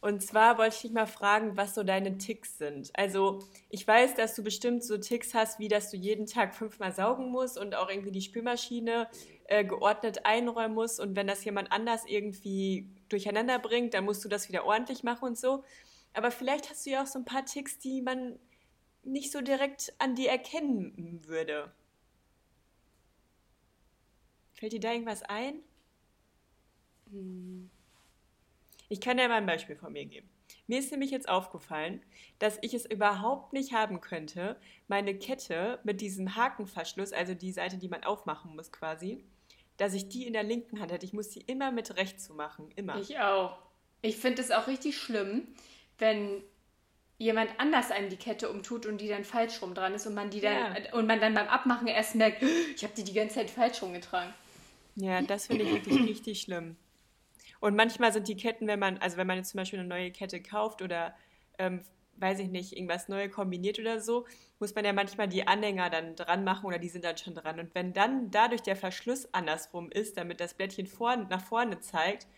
Und zwar wollte ich dich mal fragen, was so deine Ticks sind. Also, ich weiß, dass du bestimmt so Ticks hast, wie dass du jeden Tag fünfmal saugen musst und auch irgendwie die Spülmaschine äh, geordnet einräumen musst. Und wenn das jemand anders irgendwie durcheinander bringt, dann musst du das wieder ordentlich machen und so. Aber vielleicht hast du ja auch so ein paar Ticks, die man nicht so direkt an dir erkennen würde. Fällt dir da irgendwas ein? Ich kann dir mal ein Beispiel von mir geben. Mir ist nämlich jetzt aufgefallen, dass ich es überhaupt nicht haben könnte, meine Kette mit diesem Hakenverschluss, also die Seite, die man aufmachen muss quasi, dass ich die in der linken Hand hätte. Ich muss die immer mit rechts zu machen. Immer. Ich auch. Ich finde es auch richtig schlimm, wenn jemand anders einem die Kette umtut und die dann falsch rum dran ist und man die dann und man dann beim Abmachen erst merkt, ich habe die die ganze Zeit falsch rumgetragen. Ja, das finde ich wirklich richtig schlimm. Und manchmal sind die Ketten, wenn man, also wenn man jetzt zum Beispiel eine neue Kette kauft oder, ähm, weiß ich nicht, irgendwas neu kombiniert oder so, muss man ja manchmal die Anhänger dann dran machen oder die sind dann schon dran. Und wenn dann dadurch der Verschluss andersrum ist, damit das Blättchen vorn, nach vorne zeigt,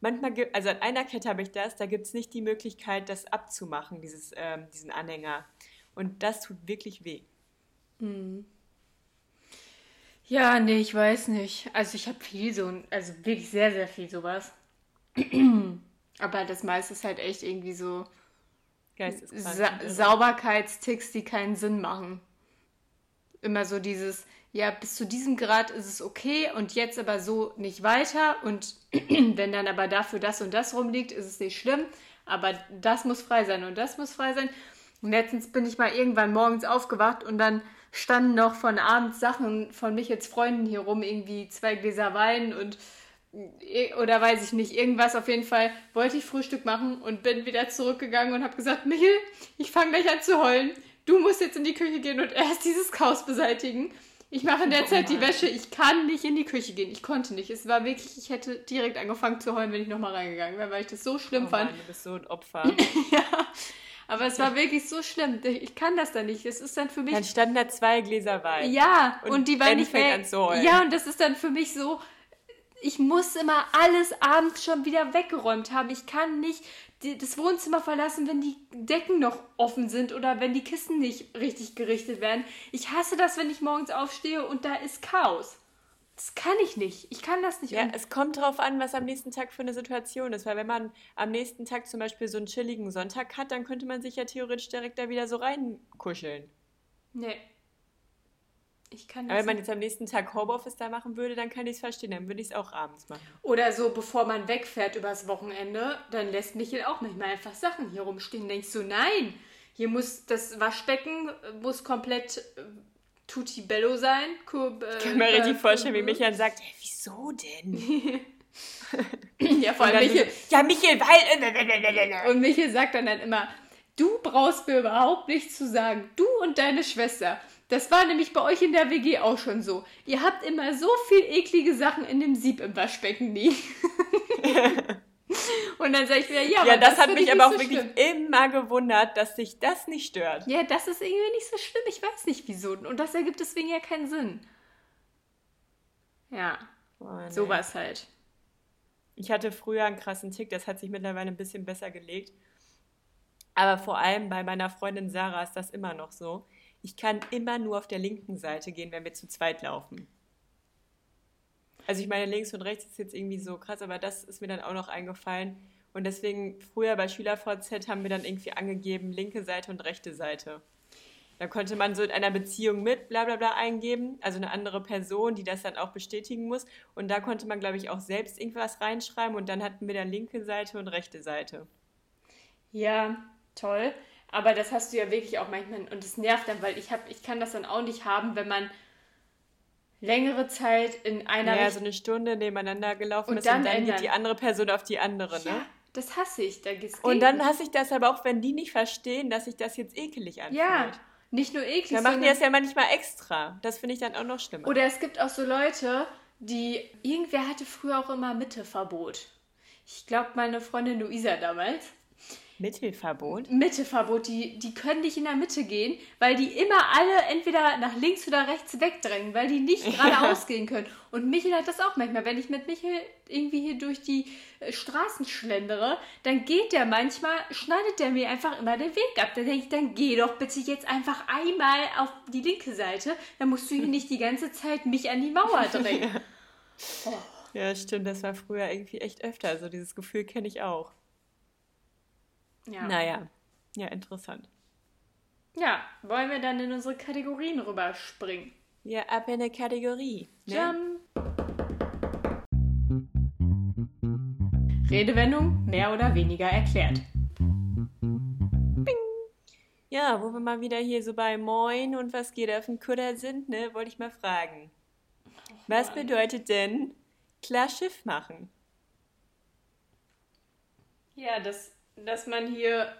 manchmal gibt, also an einer Kette habe ich das, da gibt es nicht die Möglichkeit, das abzumachen, dieses, ähm, diesen Anhänger. Und das tut wirklich weh. Ja, nee, ich weiß nicht. Also ich habe viel so, also wirklich sehr, sehr viel sowas. *clears throat* Aber das meiste ist halt echt irgendwie so. Sa. Sauberkeitsticks, die keinen Sinn machen. Immer so dieses, ja, bis zu diesem Grad ist es okay und jetzt aber so nicht weiter. Und *clears throat* wenn dann aber dafür das und das rumliegt, ist es nicht schlimm. Aber das muss frei sein und das muss frei sein. Und letztens bin ich mal irgendwann morgens aufgewacht und dann standen noch von abends Sachen von mich jetzt Freunden hier rum, irgendwie zwei Gläser Wein und äh, oder weiß ich nicht, irgendwas auf jeden Fall wollte ich Frühstück machen und bin wieder zurückgegangen und habe gesagt, Michel, ich fange gleich an zu heulen. Du musst jetzt in die Küche gehen und erst dieses Chaos beseitigen. Ich mache in der Oh Zeit die. Wäsche. Ich kann nicht in die Küche gehen. Ich konnte nicht. Es war wirklich, ich hätte direkt angefangen zu heulen, wenn ich nochmal reingegangen wäre, weil ich das so schlimm Oh fand. Mann, du bist so ein Opfer. *laughs* Ja, aber es war wirklich so schlimm. Ich kann das dann nicht. Es ist dann für mich. Dann standen da zwei Gläser Wein. Ja, Und und, die war Ben nicht mehr. an zu heulen. Ja, und das ist dann für mich so. Ich muss immer alles abends schon wieder weggeräumt haben. Ich kann nicht das Wohnzimmer verlassen, wenn die Decken noch offen sind oder wenn die Kissen nicht richtig gerichtet werden. Ich hasse das, wenn ich morgens aufstehe und da ist Chaos. Das kann ich nicht. Ich kann das nicht. Ja, es kommt drauf an, was am nächsten Tag für eine Situation ist. Weil wenn man am nächsten Tag zum Beispiel so einen chilligen Sonntag hat, dann könnte man sich ja theoretisch direkt da wieder so reinkuscheln. nee. Ich kann Aber das wenn man jetzt am nächsten Tag Homeoffice da machen würde, dann kann ich es verstehen. Dann würde ich es auch abends machen. Oder so, bevor man wegfährt übers Wochenende, dann lässt Michael auch manchmal einfach Sachen hier rumstehen. Denkst du, nein, hier muss das Waschbecken äh, muss komplett äh, tutti bello sein. Kur, äh, Ich kann mir richtig äh, vorstellen, wie Michael sagt, hey, wieso denn? *laughs* Ja, vor allem Michael, so, ja, Michael, weil... und Michael sagt dann, dann immer, du brauchst mir überhaupt nichts zu sagen. Du und deine Schwester. Das war nämlich bei euch in der WG auch schon so. Ihr habt immer so viel eklige Sachen in dem Sieb im Waschbecken liegen. *laughs* *laughs* *laughs* und dann sage ich wieder, ja, Ja, aber das, hat mich ich aber auch so wirklich schlimm. immer gewundert, dass sich das nicht stört. Ja, das ist irgendwie nicht so schlimm. Ich weiß nicht wieso. Und das ergibt deswegen ja keinen Sinn. Ja, Oh, nee. sowas halt. Ich hatte früher einen krassen Tick, das hat sich mittlerweile ein bisschen besser gelegt. Aber vor allem bei meiner Freundin Sarah ist das immer noch so. Ich kann immer nur auf der linken Seite gehen, wenn wir zu zweit laufen. Also ich meine, links und rechts ist jetzt irgendwie so krass, aber das ist mir dann auch noch eingefallen. Und deswegen, früher bei SchülerVZ haben wir dann irgendwie angegeben, linke Seite und rechte Seite. Da konnte man so in einer Beziehung mit bla bla bla eingeben, also eine andere Person, die das dann auch bestätigen muss. Und da konnte man, glaube ich, auch selbst irgendwas reinschreiben und dann hatten wir dann linke Seite und rechte Seite. Ja, toll. Aber das hast du ja wirklich auch manchmal. Und es nervt dann, weil ich, hab, ich kann das dann auch nicht haben, wenn man längere Zeit in einer Naja, Richt- so eine Stunde nebeneinander gelaufen Und ist dann und dann ändern. geht die andere Person auf die andere, ne? Ja, das hasse ich. Da geht's Und dann hasse ich das aber auch, wenn die nicht verstehen, dass sich das jetzt ekelig anfühlt. Ja, nicht nur eklig, Dann machen die das ja manchmal extra. Das finde ich dann auch noch schlimmer. Oder es gibt auch so Leute, die. Irgendwer hatte früher auch immer Mitteverbot. Ich glaube, meine Freundin Luisa damals. Mittelverbot? Mitteverbot, die, die können nicht in der Mitte gehen, weil die immer alle entweder nach links oder rechts wegdrängen, weil die nicht *laughs* geradeaus gehen können. Und Michel hat das auch manchmal. Wenn ich mit Michel irgendwie hier durch die äh, Straßen schlendere, dann geht der manchmal, schneidet der mir einfach immer den Weg ab. Dann denke ich, dann geh doch bitte jetzt einfach einmal auf die linke Seite. Dann musst du hier nicht die ganze Zeit mich an die Mauer *laughs* drängen. Ja, stimmt, das war früher irgendwie echt öfter. Also dieses Gefühl kenne ich auch. Ja. Naja, ja, interessant. ja, wollen wir dann in unsere Kategorien rüberspringen? Ja, ab in eine Kategorie. Ne? Jump. Redewendung mehr oder weniger erklärt. Ja, wo wir mal wieder hier so bei Moin und was geht auf dem Kutter sind, ne, wollte ich mal fragen. Was Mann. bedeutet denn klar Schiff machen? Ja, dass, dass man hier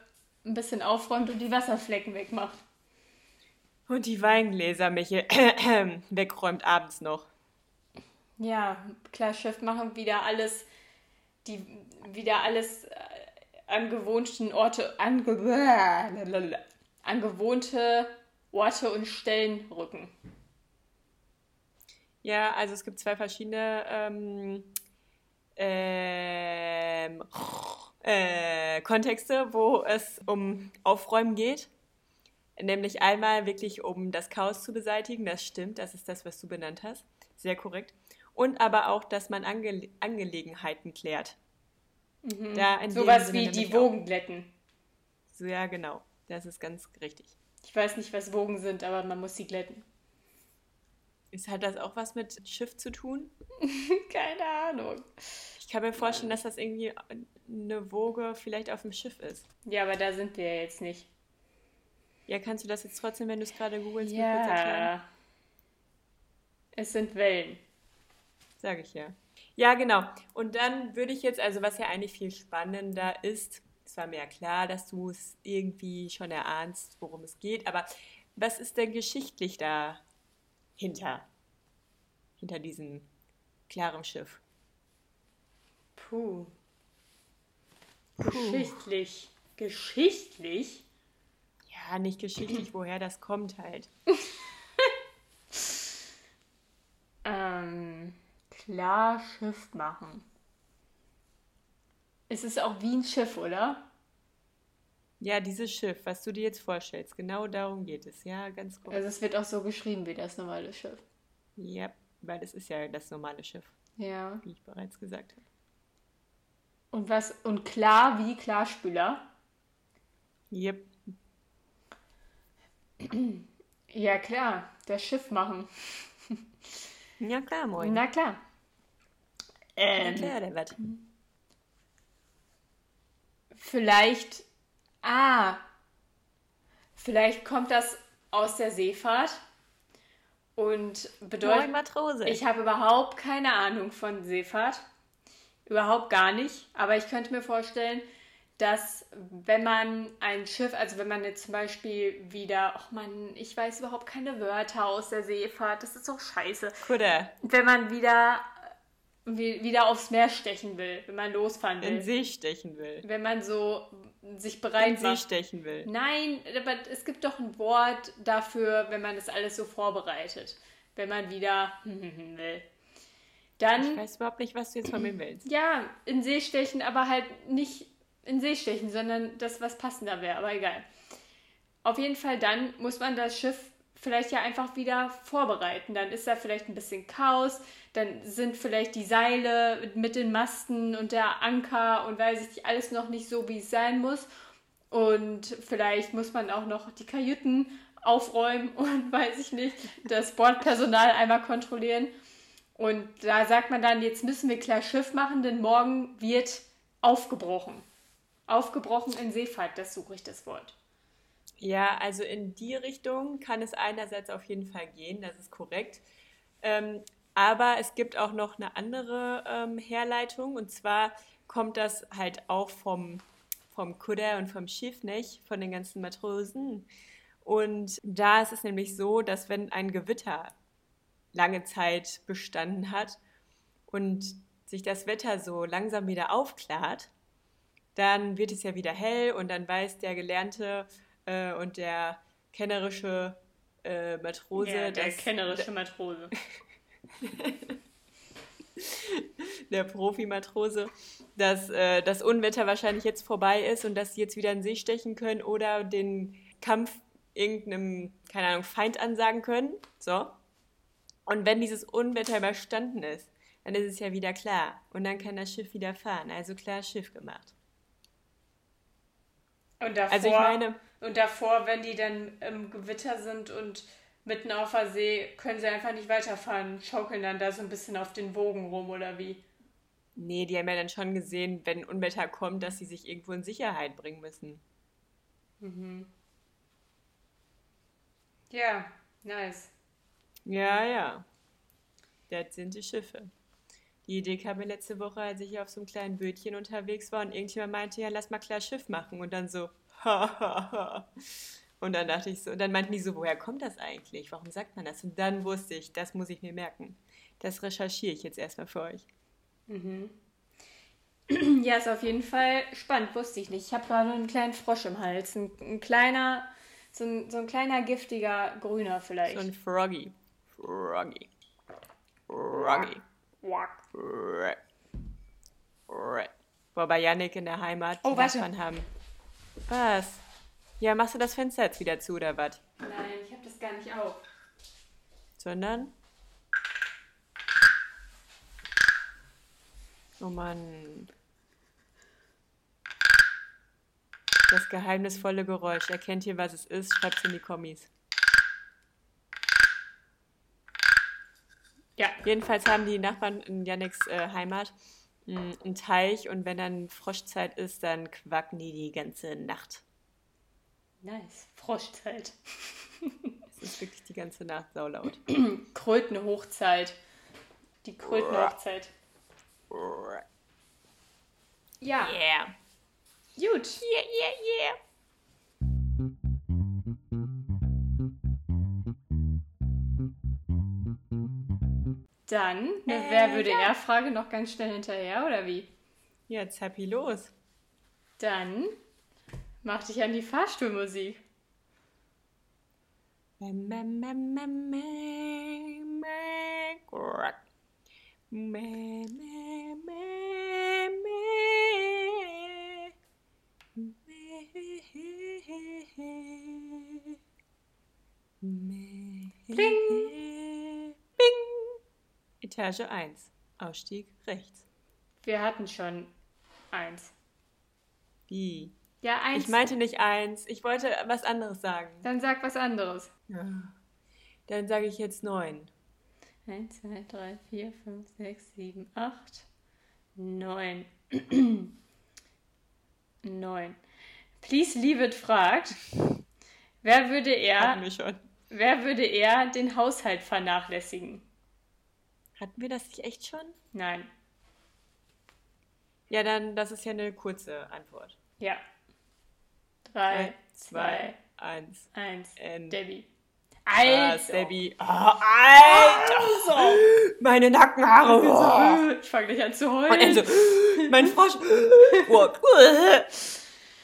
ein bisschen aufräumt und die Wasserflecken wegmacht. Und die Weingläser, Michel, *clears throat* wegräumt abends noch. Ja, klar, Schiff machen wieder alles, die wieder alles äh, an gewohnten Orte, an, ge- *laughs* an gewohnte Orte und Stellen rücken. Ja, also es gibt zwei verschiedene ähm, ähm, äh, Kontexte, wo es um Aufräumen geht. Nämlich einmal wirklich um das Chaos zu beseitigen, das stimmt, das ist das, was du benannt hast. Sehr korrekt. Und aber auch, dass man Ange Angelegenheiten klärt. Da in dem Sowas wie die. Wogen glätten. So, ja, genau. Das ist ganz richtig. Ich weiß nicht, was Wogen sind, aber man muss sie glätten. Ist, hat das auch was mit Schiff zu tun? *laughs* Keine Ahnung. Ich kann mir vorstellen, dass das irgendwie eine Woge vielleicht auf dem Schiff ist. Ja, aber da sind wir ja jetzt nicht. Ja, kannst du das jetzt trotzdem, wenn du es gerade googelst, mir kurz erklären? Ja. Es sind Wellen. Sage ich ja. Ja, genau. Und dann würde ich jetzt, also was ja eigentlich viel spannender ist, es war mir ja klar, dass du es irgendwie schon erahnst, worum es geht, aber was ist denn geschichtlich dahinter? Hinter diesem klaren Schiff? Puh. Geschichtlich. Geschichtlich? Ja, nicht geschichtlich, woher das kommt halt. *laughs* Ähm, klar Schiff machen. Es ist auch wie ein Schiff, oder? Ja, dieses Schiff, was du dir jetzt vorstellst, genau darum geht es. Ja, ganz kurz. Also es wird auch so geschrieben wie das normale Schiff. Ja, weil das ist ja das normale Schiff, Ja. wie ich bereits gesagt habe. Und was und klar wie Klarspüler? Yep. Ja klar, das Schiff machen. Ja, klar, moin. Na klar. Na Ähm, klar, der wird. vielleicht. Ah. Vielleicht kommt das aus der Seefahrt und Moin, bedeutet. Matrose. Ich habe überhaupt keine Ahnung von Seefahrt. Überhaupt gar nicht. Aber ich könnte mir vorstellen, dass wenn man ein Schiff, also wenn man jetzt zum Beispiel wieder, ach man, ich weiß überhaupt keine Wörter aus der Seefahrt, das ist doch scheiße. Kudder. Wenn man wieder, wie- wieder aufs Meer stechen will, wenn man losfahren In will, See stechen will. wenn man so sich In bereit See macht. stechen will. Nein, aber es gibt doch ein Wort dafür, wenn man das alles so vorbereitet. Wenn man wieder will. Dann Ich weiß überhaupt nicht, was du jetzt von mir willst. ja, in See stechen, aber halt nicht in See stechen, sondern das, was passender wäre, aber egal. Auf jeden Fall, dann muss man das Schiff vielleicht ja einfach wieder vorbereiten. Dann ist da vielleicht ein bisschen Chaos, dann sind vielleicht die Seile mit den Masten und der Anker und weiß ich nicht, alles noch nicht so, wie es sein muss. Und vielleicht muss man auch noch die Kajüten aufräumen *laughs* und weiß ich nicht, das Bordpersonal einmal kontrollieren. Und da sagt man dann, jetzt müssen wir klar Schiff machen, denn morgen wird aufgebrochen. Aufgebrochen in Seefahrt, das suche ich das Wort. Ja, also in die Richtung kann es einerseits auf jeden Fall gehen, das ist korrekt. Ähm, aber es gibt auch noch eine andere ähm, Herleitung und zwar kommt das halt auch vom, vom Kudder und vom Schiff, nicht? Von den ganzen Matrosen. Und da ist es nämlich so, dass wenn ein Gewitter lange Zeit bestanden hat und sich das Wetter so langsam wieder aufklart, dann wird es ja wieder hell und dann weiß der gelernte äh, und der kennerische äh, Matrose, Ja, der dass, kennerische Matrose. *laughs* der Profi-Matrose, dass äh, das Unwetter wahrscheinlich jetzt vorbei ist und dass sie jetzt wieder in den See stechen können oder den Kampf irgendeinem, keine Ahnung, Feind ansagen können. So. Und wenn dieses Unwetter überstanden ist, dann ist es ja wieder klar. Und dann kann das Schiff wieder fahren. Also klar Schiff gemacht. Und davor, Also ich meine, und davor, wenn die dann im Gewitter sind und mitten auf der See, können sie einfach nicht weiterfahren, schaukeln dann da so ein bisschen auf den Wogen rum oder wie? nee, die haben ja dann schon gesehen, wenn Unwetter kommt, dass sie sich irgendwo in Sicherheit bringen müssen. Ja, nice. Ja, ja. Das sind die Schiffe. Die Idee kam mir letzte Woche, als ich auf so einem kleinen Bötchen unterwegs war und irgendjemand meinte, ja, lass mal klar Schiff machen. Und dann so, *laughs* ha, ha, ha. Und dann dachte ich so, und dann meinten die so, woher kommt das eigentlich? Warum sagt man das? Und dann wusste ich, das muss ich mir merken. Das recherchiere ich jetzt erstmal für euch. *clears throat* Ja, ist auf jeden Fall spannend, wusste ich nicht. Ich habe gerade einen kleinen Frosch im Hals. Ein, ein kleiner, so ein, so ein kleiner giftiger Grüner vielleicht. So ein Froggy. Froggy. Froggy. Boah, bei Yannick in der Heimat, Oh, warte. Nachbarn haben. Was? Ja, machst du das Fenster jetzt wieder zu oder was? Nein, ich habe das gar nicht auf. Sondern. Oh Mann. Das geheimnisvolle Geräusch. Erkennt ihr, was es ist? Schreibt es in die Kommis. Ja. Jedenfalls haben die Nachbarn in Yannicks äh, Heimat mh, einen Teich und wenn dann Froschzeit ist, dann quacken die die ganze Nacht. Nice. Froschzeit. Es ist wirklich die ganze Nacht saulaut. *clears throat* Krötenhochzeit. Die Krötenhochzeit. Ja, Yeah. gut. Yeah, yeah, yeah. Dann eine Äh, Wer würde ja. er Frage noch ganz schnell hinterher, oder wie? Jetzt happy los. Dann mach dich an die Fahrstuhlmusik. Mäm, Etage 1. Ausstieg rechts. Wir hatten schon eins. Wie? Ja, eins. Ich meinte nicht eins. Ich wollte was anderes sagen. Dann sag was anderes. Dann sage ich jetzt neun. 1, 2, 3, 4, 5, 6, 7, 8, 9. 9. Please Leave It fragt, wer würde er, wer würde er den Haushalt vernachlässigen? Hatten wir das nicht echt schon? Nein. Ja, dann, das ist ja eine kurze Antwort. Ja. 3, Drei, 2, zwei, eins. 1. N. Debbie. Was, Also. Debbie? Oh, Alter! Meine Nackenhaare! Ich fange gleich an zu Und dann so, heulen. mein Frosch. Oh.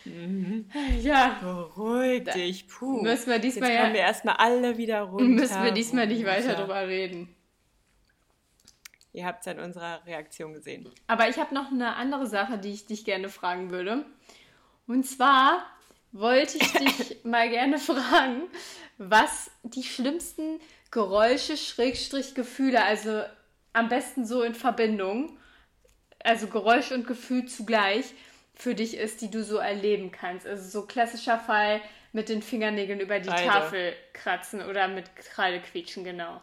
*laughs* Ja, Beruhig dich, puh. müssen wir Jetzt diesmal kommen wir erstmal alle wieder runter. müssen wir diesmal nicht weiter runter. drüber reden. Ihr habt es an unserer Reaktion gesehen. Aber ich habe noch eine andere Sache, die ich dich gerne fragen würde. Und zwar wollte ich dich *laughs* mal gerne fragen, was die schlimmsten Geräusche, Schrägstrich, Gefühle, also am besten so in Verbindung, also Geräusch und Gefühl zugleich, für dich ist, die du so erleben kannst. Also so klassischer Fall mit den Fingernägeln über die Kreide. Tafel kratzen oder mit Kreide quietschen, genau.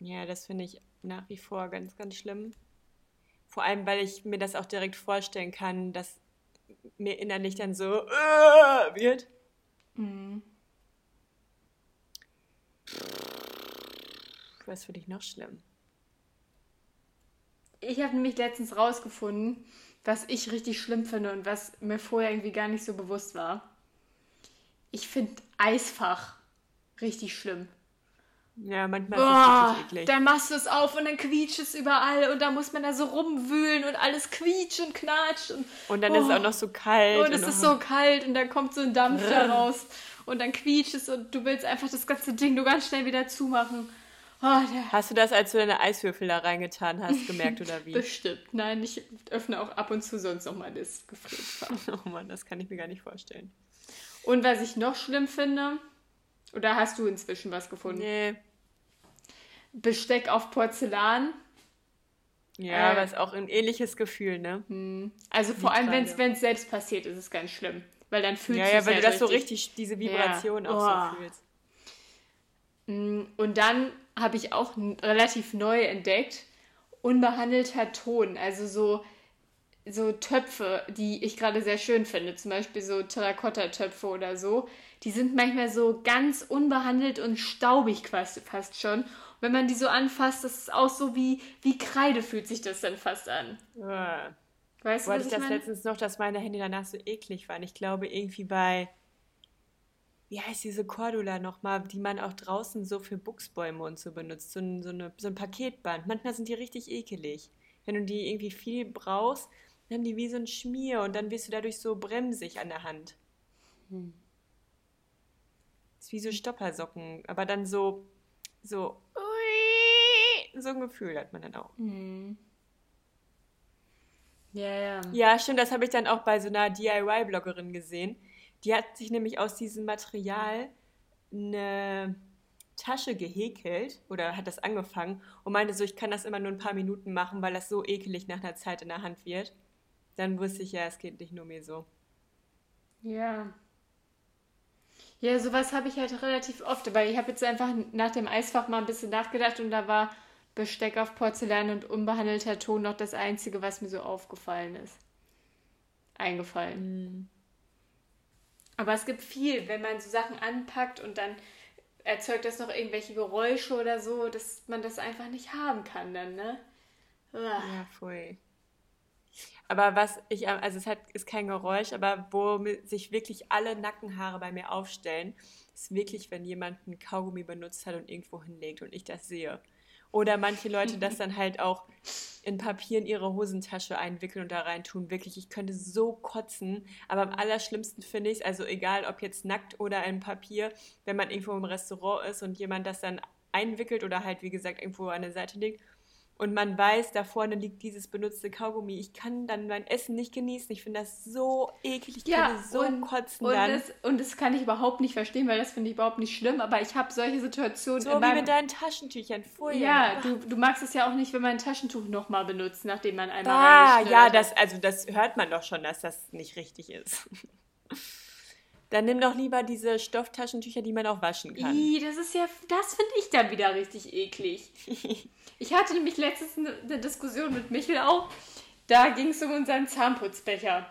Ja, das finde ich nach wie vor ganz, ganz schlimm. Vor allem, weil ich mir das auch direkt vorstellen kann, dass mir innerlich dann so äh, wird. Was für dich noch schlimm? Ich habe nämlich letztens rausgefunden, was ich richtig schlimm finde und was mir vorher irgendwie gar nicht so bewusst war. Ich finde Eisfach richtig schlimm. Ja, manchmal ist es Boah, wirklich eklig. dann machst du es auf und dann quietscht es überall und da muss man da so rumwühlen und alles quietscht und knatscht und, Und dann ist es Oh. auch noch so kalt. und es und ist so kalt und dann kommt so ein Dampf da raus und dann quietscht es und du willst einfach das ganze Ding nur ganz schnell wieder zumachen. Oh, Hast du das, als du deine Eiswürfel da reingetan hast, gemerkt oder wie? *laughs* bestimmt. Nein, ich öffne auch ab und zu sonst noch mal das Gefrierfach. *laughs* Oh Mann, das kann ich mir gar nicht vorstellen. Und was ich noch schlimm finde, oder hast du inzwischen was gefunden? Nee. Besteck auf Porzellan. Ja, Äh. aber ist auch ein ähnliches Gefühl, ne? Also vor allem, wenn es selbst passiert, ist es ganz schlimm. Weil dann fühlst Ja, du ja, weil ja du das so richtig, diese Vibration Ja. auch Oh. so fühlst. Und dann habe ich auch relativ neu entdeckt, unbehandelter Ton. Also so, so Töpfe, die ich gerade sehr schön finde. Zum Beispiel so Terrakotta-Töpfe oder so. Die sind manchmal so ganz unbehandelt und staubig quasi fast schon. Und wenn man die so anfasst, das ist auch so wie, wie Kreide fühlt sich das dann fast an. Ja. Weißt Wo du, was ich ich das meine? letztens noch, dass meine Hände danach so eklig waren. Ich glaube irgendwie bei, wie heißt diese Cordula nochmal, die man auch draußen so für Buchsbäume und so benutzt. So ein, so, eine, so ein Paketband. Manchmal sind die richtig ekelig. Wenn du die irgendwie viel brauchst, dann haben die wie so ein Schmier und dann wirst du dadurch so bremsig an der Hand. Ist wie so Stoppersocken, aber dann so, so, ui, so ein Gefühl hat man dann auch. Ja, ja. Ja, stimmt, das habe ich dann auch bei so einer DIY-Bloggerin gesehen. Die hat sich nämlich aus diesem Material eine Tasche gehäkelt oder hat das angefangen und meinte so, ich kann das immer nur ein paar Minuten machen, weil das so ekelig nach einer Zeit in der Hand wird. Dann wusste ich ja, es geht nicht nur mir so. Ja. Ja, sowas habe ich halt relativ oft, weil ich habe jetzt einfach nach dem Eisfach mal ein bisschen nachgedacht und da war Besteck auf Porzellan und unbehandelter Ton noch das Einzige, was mir so aufgefallen ist. Eingefallen. Aber es gibt viel, wenn man so Sachen anpackt und dann erzeugt das noch irgendwelche Geräusche oder so, dass man das einfach nicht haben kann dann, ne? Uah. Ja, voll. Aber was ich, also es hat, ist kein Geräusch, aber wo sich wirklich alle Nackenhaare bei mir aufstellen, ist wirklich, wenn jemand ein Kaugummi benutzt hat und irgendwo hinlegt und ich das sehe. Oder manche Leute *laughs* das dann halt auch in Papier in ihre Hosentasche einwickeln und da rein tun. Wirklich, ich könnte so kotzen. Aber am allerschlimmsten finde ich es, also egal ob jetzt nackt oder in Papier, wenn man irgendwo im Restaurant ist und jemand das dann einwickelt oder halt, wie gesagt, irgendwo an der Seite legt und man weiß, da vorne liegt dieses benutzte Kaugummi. Ich kann dann mein Essen nicht genießen. Ich finde das so eklig. Ich Ja, könnte so und, kotzen und dann. das, und das kann ich überhaupt nicht verstehen, weil das finde ich überhaupt nicht schlimm, aber ich habe solche Situationen so in wie meinem... mit deinen Taschentüchern. Vorher. ja, du, du magst es ja auch nicht, wenn man ein Taschentuch nochmal benutzt, nachdem man einmal Ah, ja, das, also das hört man doch schon, dass das nicht richtig ist. *laughs* Dann nimm doch lieber diese Stofftaschentücher, die man auch waschen kann. Ih, das ist ja, das finde ich dann wieder richtig eklig. *laughs* Ich hatte nämlich letztens eine, eine Diskussion mit Michel auch. Da ging es um unseren Zahnputzbecher.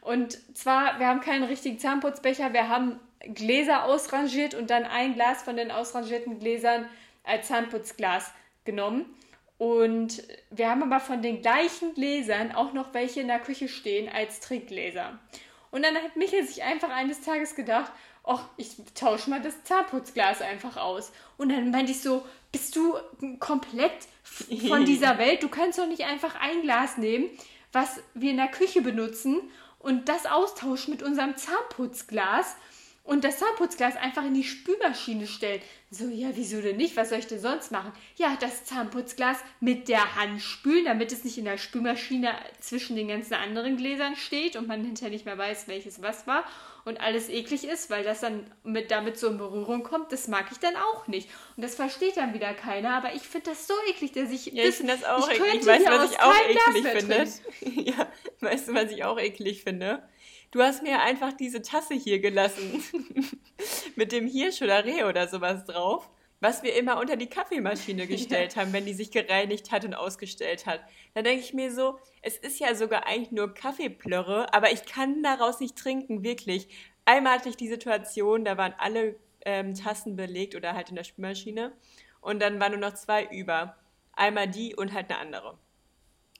Und zwar, wir haben keinen richtigen Zahnputzbecher, wir haben Gläser ausrangiert und dann ein Glas von den ausrangierten Gläsern als Zahnputzglas genommen. Und wir haben aber von den gleichen Gläsern auch noch welche in der Küche stehen als Trinkgläser. Und dann hat Michael sich einfach eines Tages gedacht, ach, ich tausche mal das Zahnputzglas einfach aus. Und dann meinte ich so, bist du komplett von dieser *laughs* Welt? Du kannst doch nicht einfach ein Glas nehmen, was wir in der Küche benutzen und das austauschen mit unserem Zahnputzglas und das Zahnputzglas einfach in die Spülmaschine stellen. So, ja, wieso denn nicht? Was soll ich denn sonst machen? Ja, das Zahnputzglas mit der Hand spülen, damit es nicht in der Spülmaschine zwischen den ganzen anderen Gläsern steht und man hinterher nicht mehr weiß, welches was war und alles eklig ist, weil das dann mit, damit so in Berührung kommt. Das mag ich dann auch nicht. Und das versteht dann wieder keiner, aber ich finde das so eklig, dass ich. Ja, ich finde das auch ich eklig. könnte Weißt du, hier was aus ich auch eklig finde? *laughs* ja, weißt du, was ich auch eklig finde? Du hast mir einfach diese Tasse hier gelassen. *laughs* Mit dem Hirsch oder Reh oder sowas drauf. Was wir immer unter die Kaffeemaschine *laughs* gestellt haben, wenn die sich gereinigt hat und ausgestellt hat. Dann denke ich mir so, es ist ja sogar eigentlich nur Kaffeeplörre, aber ich kann daraus nicht trinken, wirklich. Einmal hatte ich die Situation, da waren alle ähm, Tassen belegt oder halt in der Spülmaschine. Und dann waren nur noch zwei über. Einmal die und halt eine andere.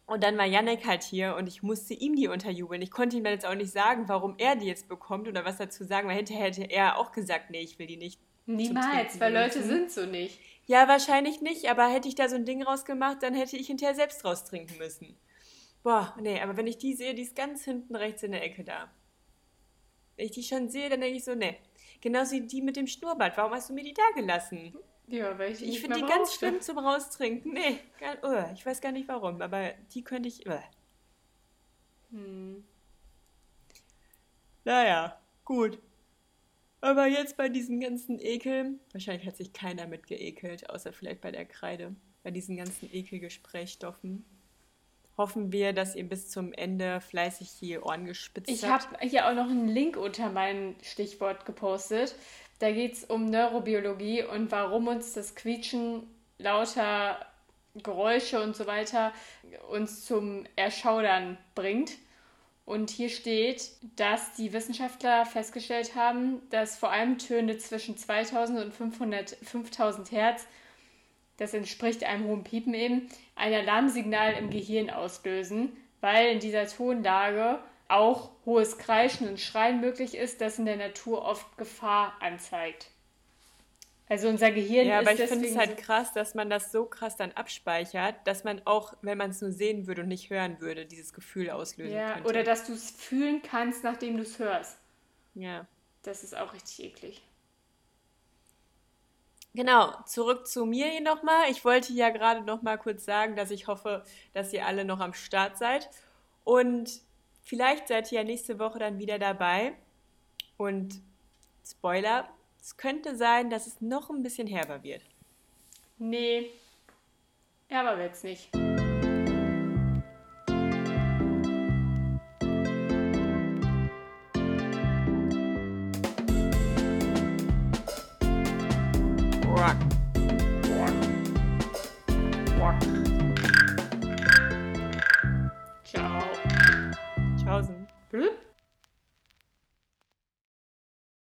Und dann war Yannick halt hier und ich musste ihm die unterjubeln. Ich konnte ihm dann jetzt auch nicht sagen, warum er die jetzt bekommt oder was dazu sagen, weil hinterher hätte er auch gesagt, nee, ich will die nicht. Niemals, weil Leute sind so nicht. Ja, wahrscheinlich nicht, aber hätte ich da so ein Ding rausgemacht, dann hätte ich hinterher selbst draus trinken müssen. Boah, nee, aber wenn ich die sehe, die ist ganz hinten rechts in der Ecke da. Wenn ich die schon sehe, dann denke ich so, nee. Genauso wie die mit dem Schnurrbart. Warum hast du mir die da gelassen? Ja, weil ich Ich finde die ganz schlimm zum Raustrinken. Nee, gar, oh, ich weiß gar nicht warum, aber die könnte ich. Oh. Hm. Naja, gut. Aber jetzt bei diesen ganzen Ekeln, wahrscheinlich hat sich keiner mit geekelt, außer vielleicht bei der Kreide, bei diesen ganzen Ekelgesprächsstoffen. Hoffen wir, dass ihr bis zum Ende fleißig die Ohren gespitzt Ich habt. habe hier auch noch einen Link unter mein Stichwort gepostet. Da geht es um Neurobiologie und warum uns das Quietschen lauter Geräusche und so weiter uns zum Erschaudern bringt. Und hier steht, dass die Wissenschaftler festgestellt haben, dass vor allem Töne zwischen 2000 und 500, 5000 Hertz, das entspricht einem hohen Piepen eben, ein Alarmsignal im Gehirn auslösen, weil in dieser Tonlage auch hohes Kreischen und Schreien möglich ist, das in der Natur oft Gefahr anzeigt. Also unser Gehirn Ja, ist aber ich finde es halt krass, dass man das so krass dann abspeichert, dass man auch, wenn man es nur sehen würde und nicht hören würde, dieses Gefühl auslösen ja, könnte. oder dass du es fühlen kannst, nachdem du es hörst. ja. Das ist auch richtig eklig. Genau, zurück zu mir hier nochmal. Ich wollte ja gerade nochmal kurz sagen, dass ich hoffe, dass ihr alle noch am Start seid. Und vielleicht seid ihr ja nächste Woche dann wieder dabei. Und Spoiler, es könnte sein, dass es noch ein bisschen herber wird. Nee. Ja, aber wird's nicht.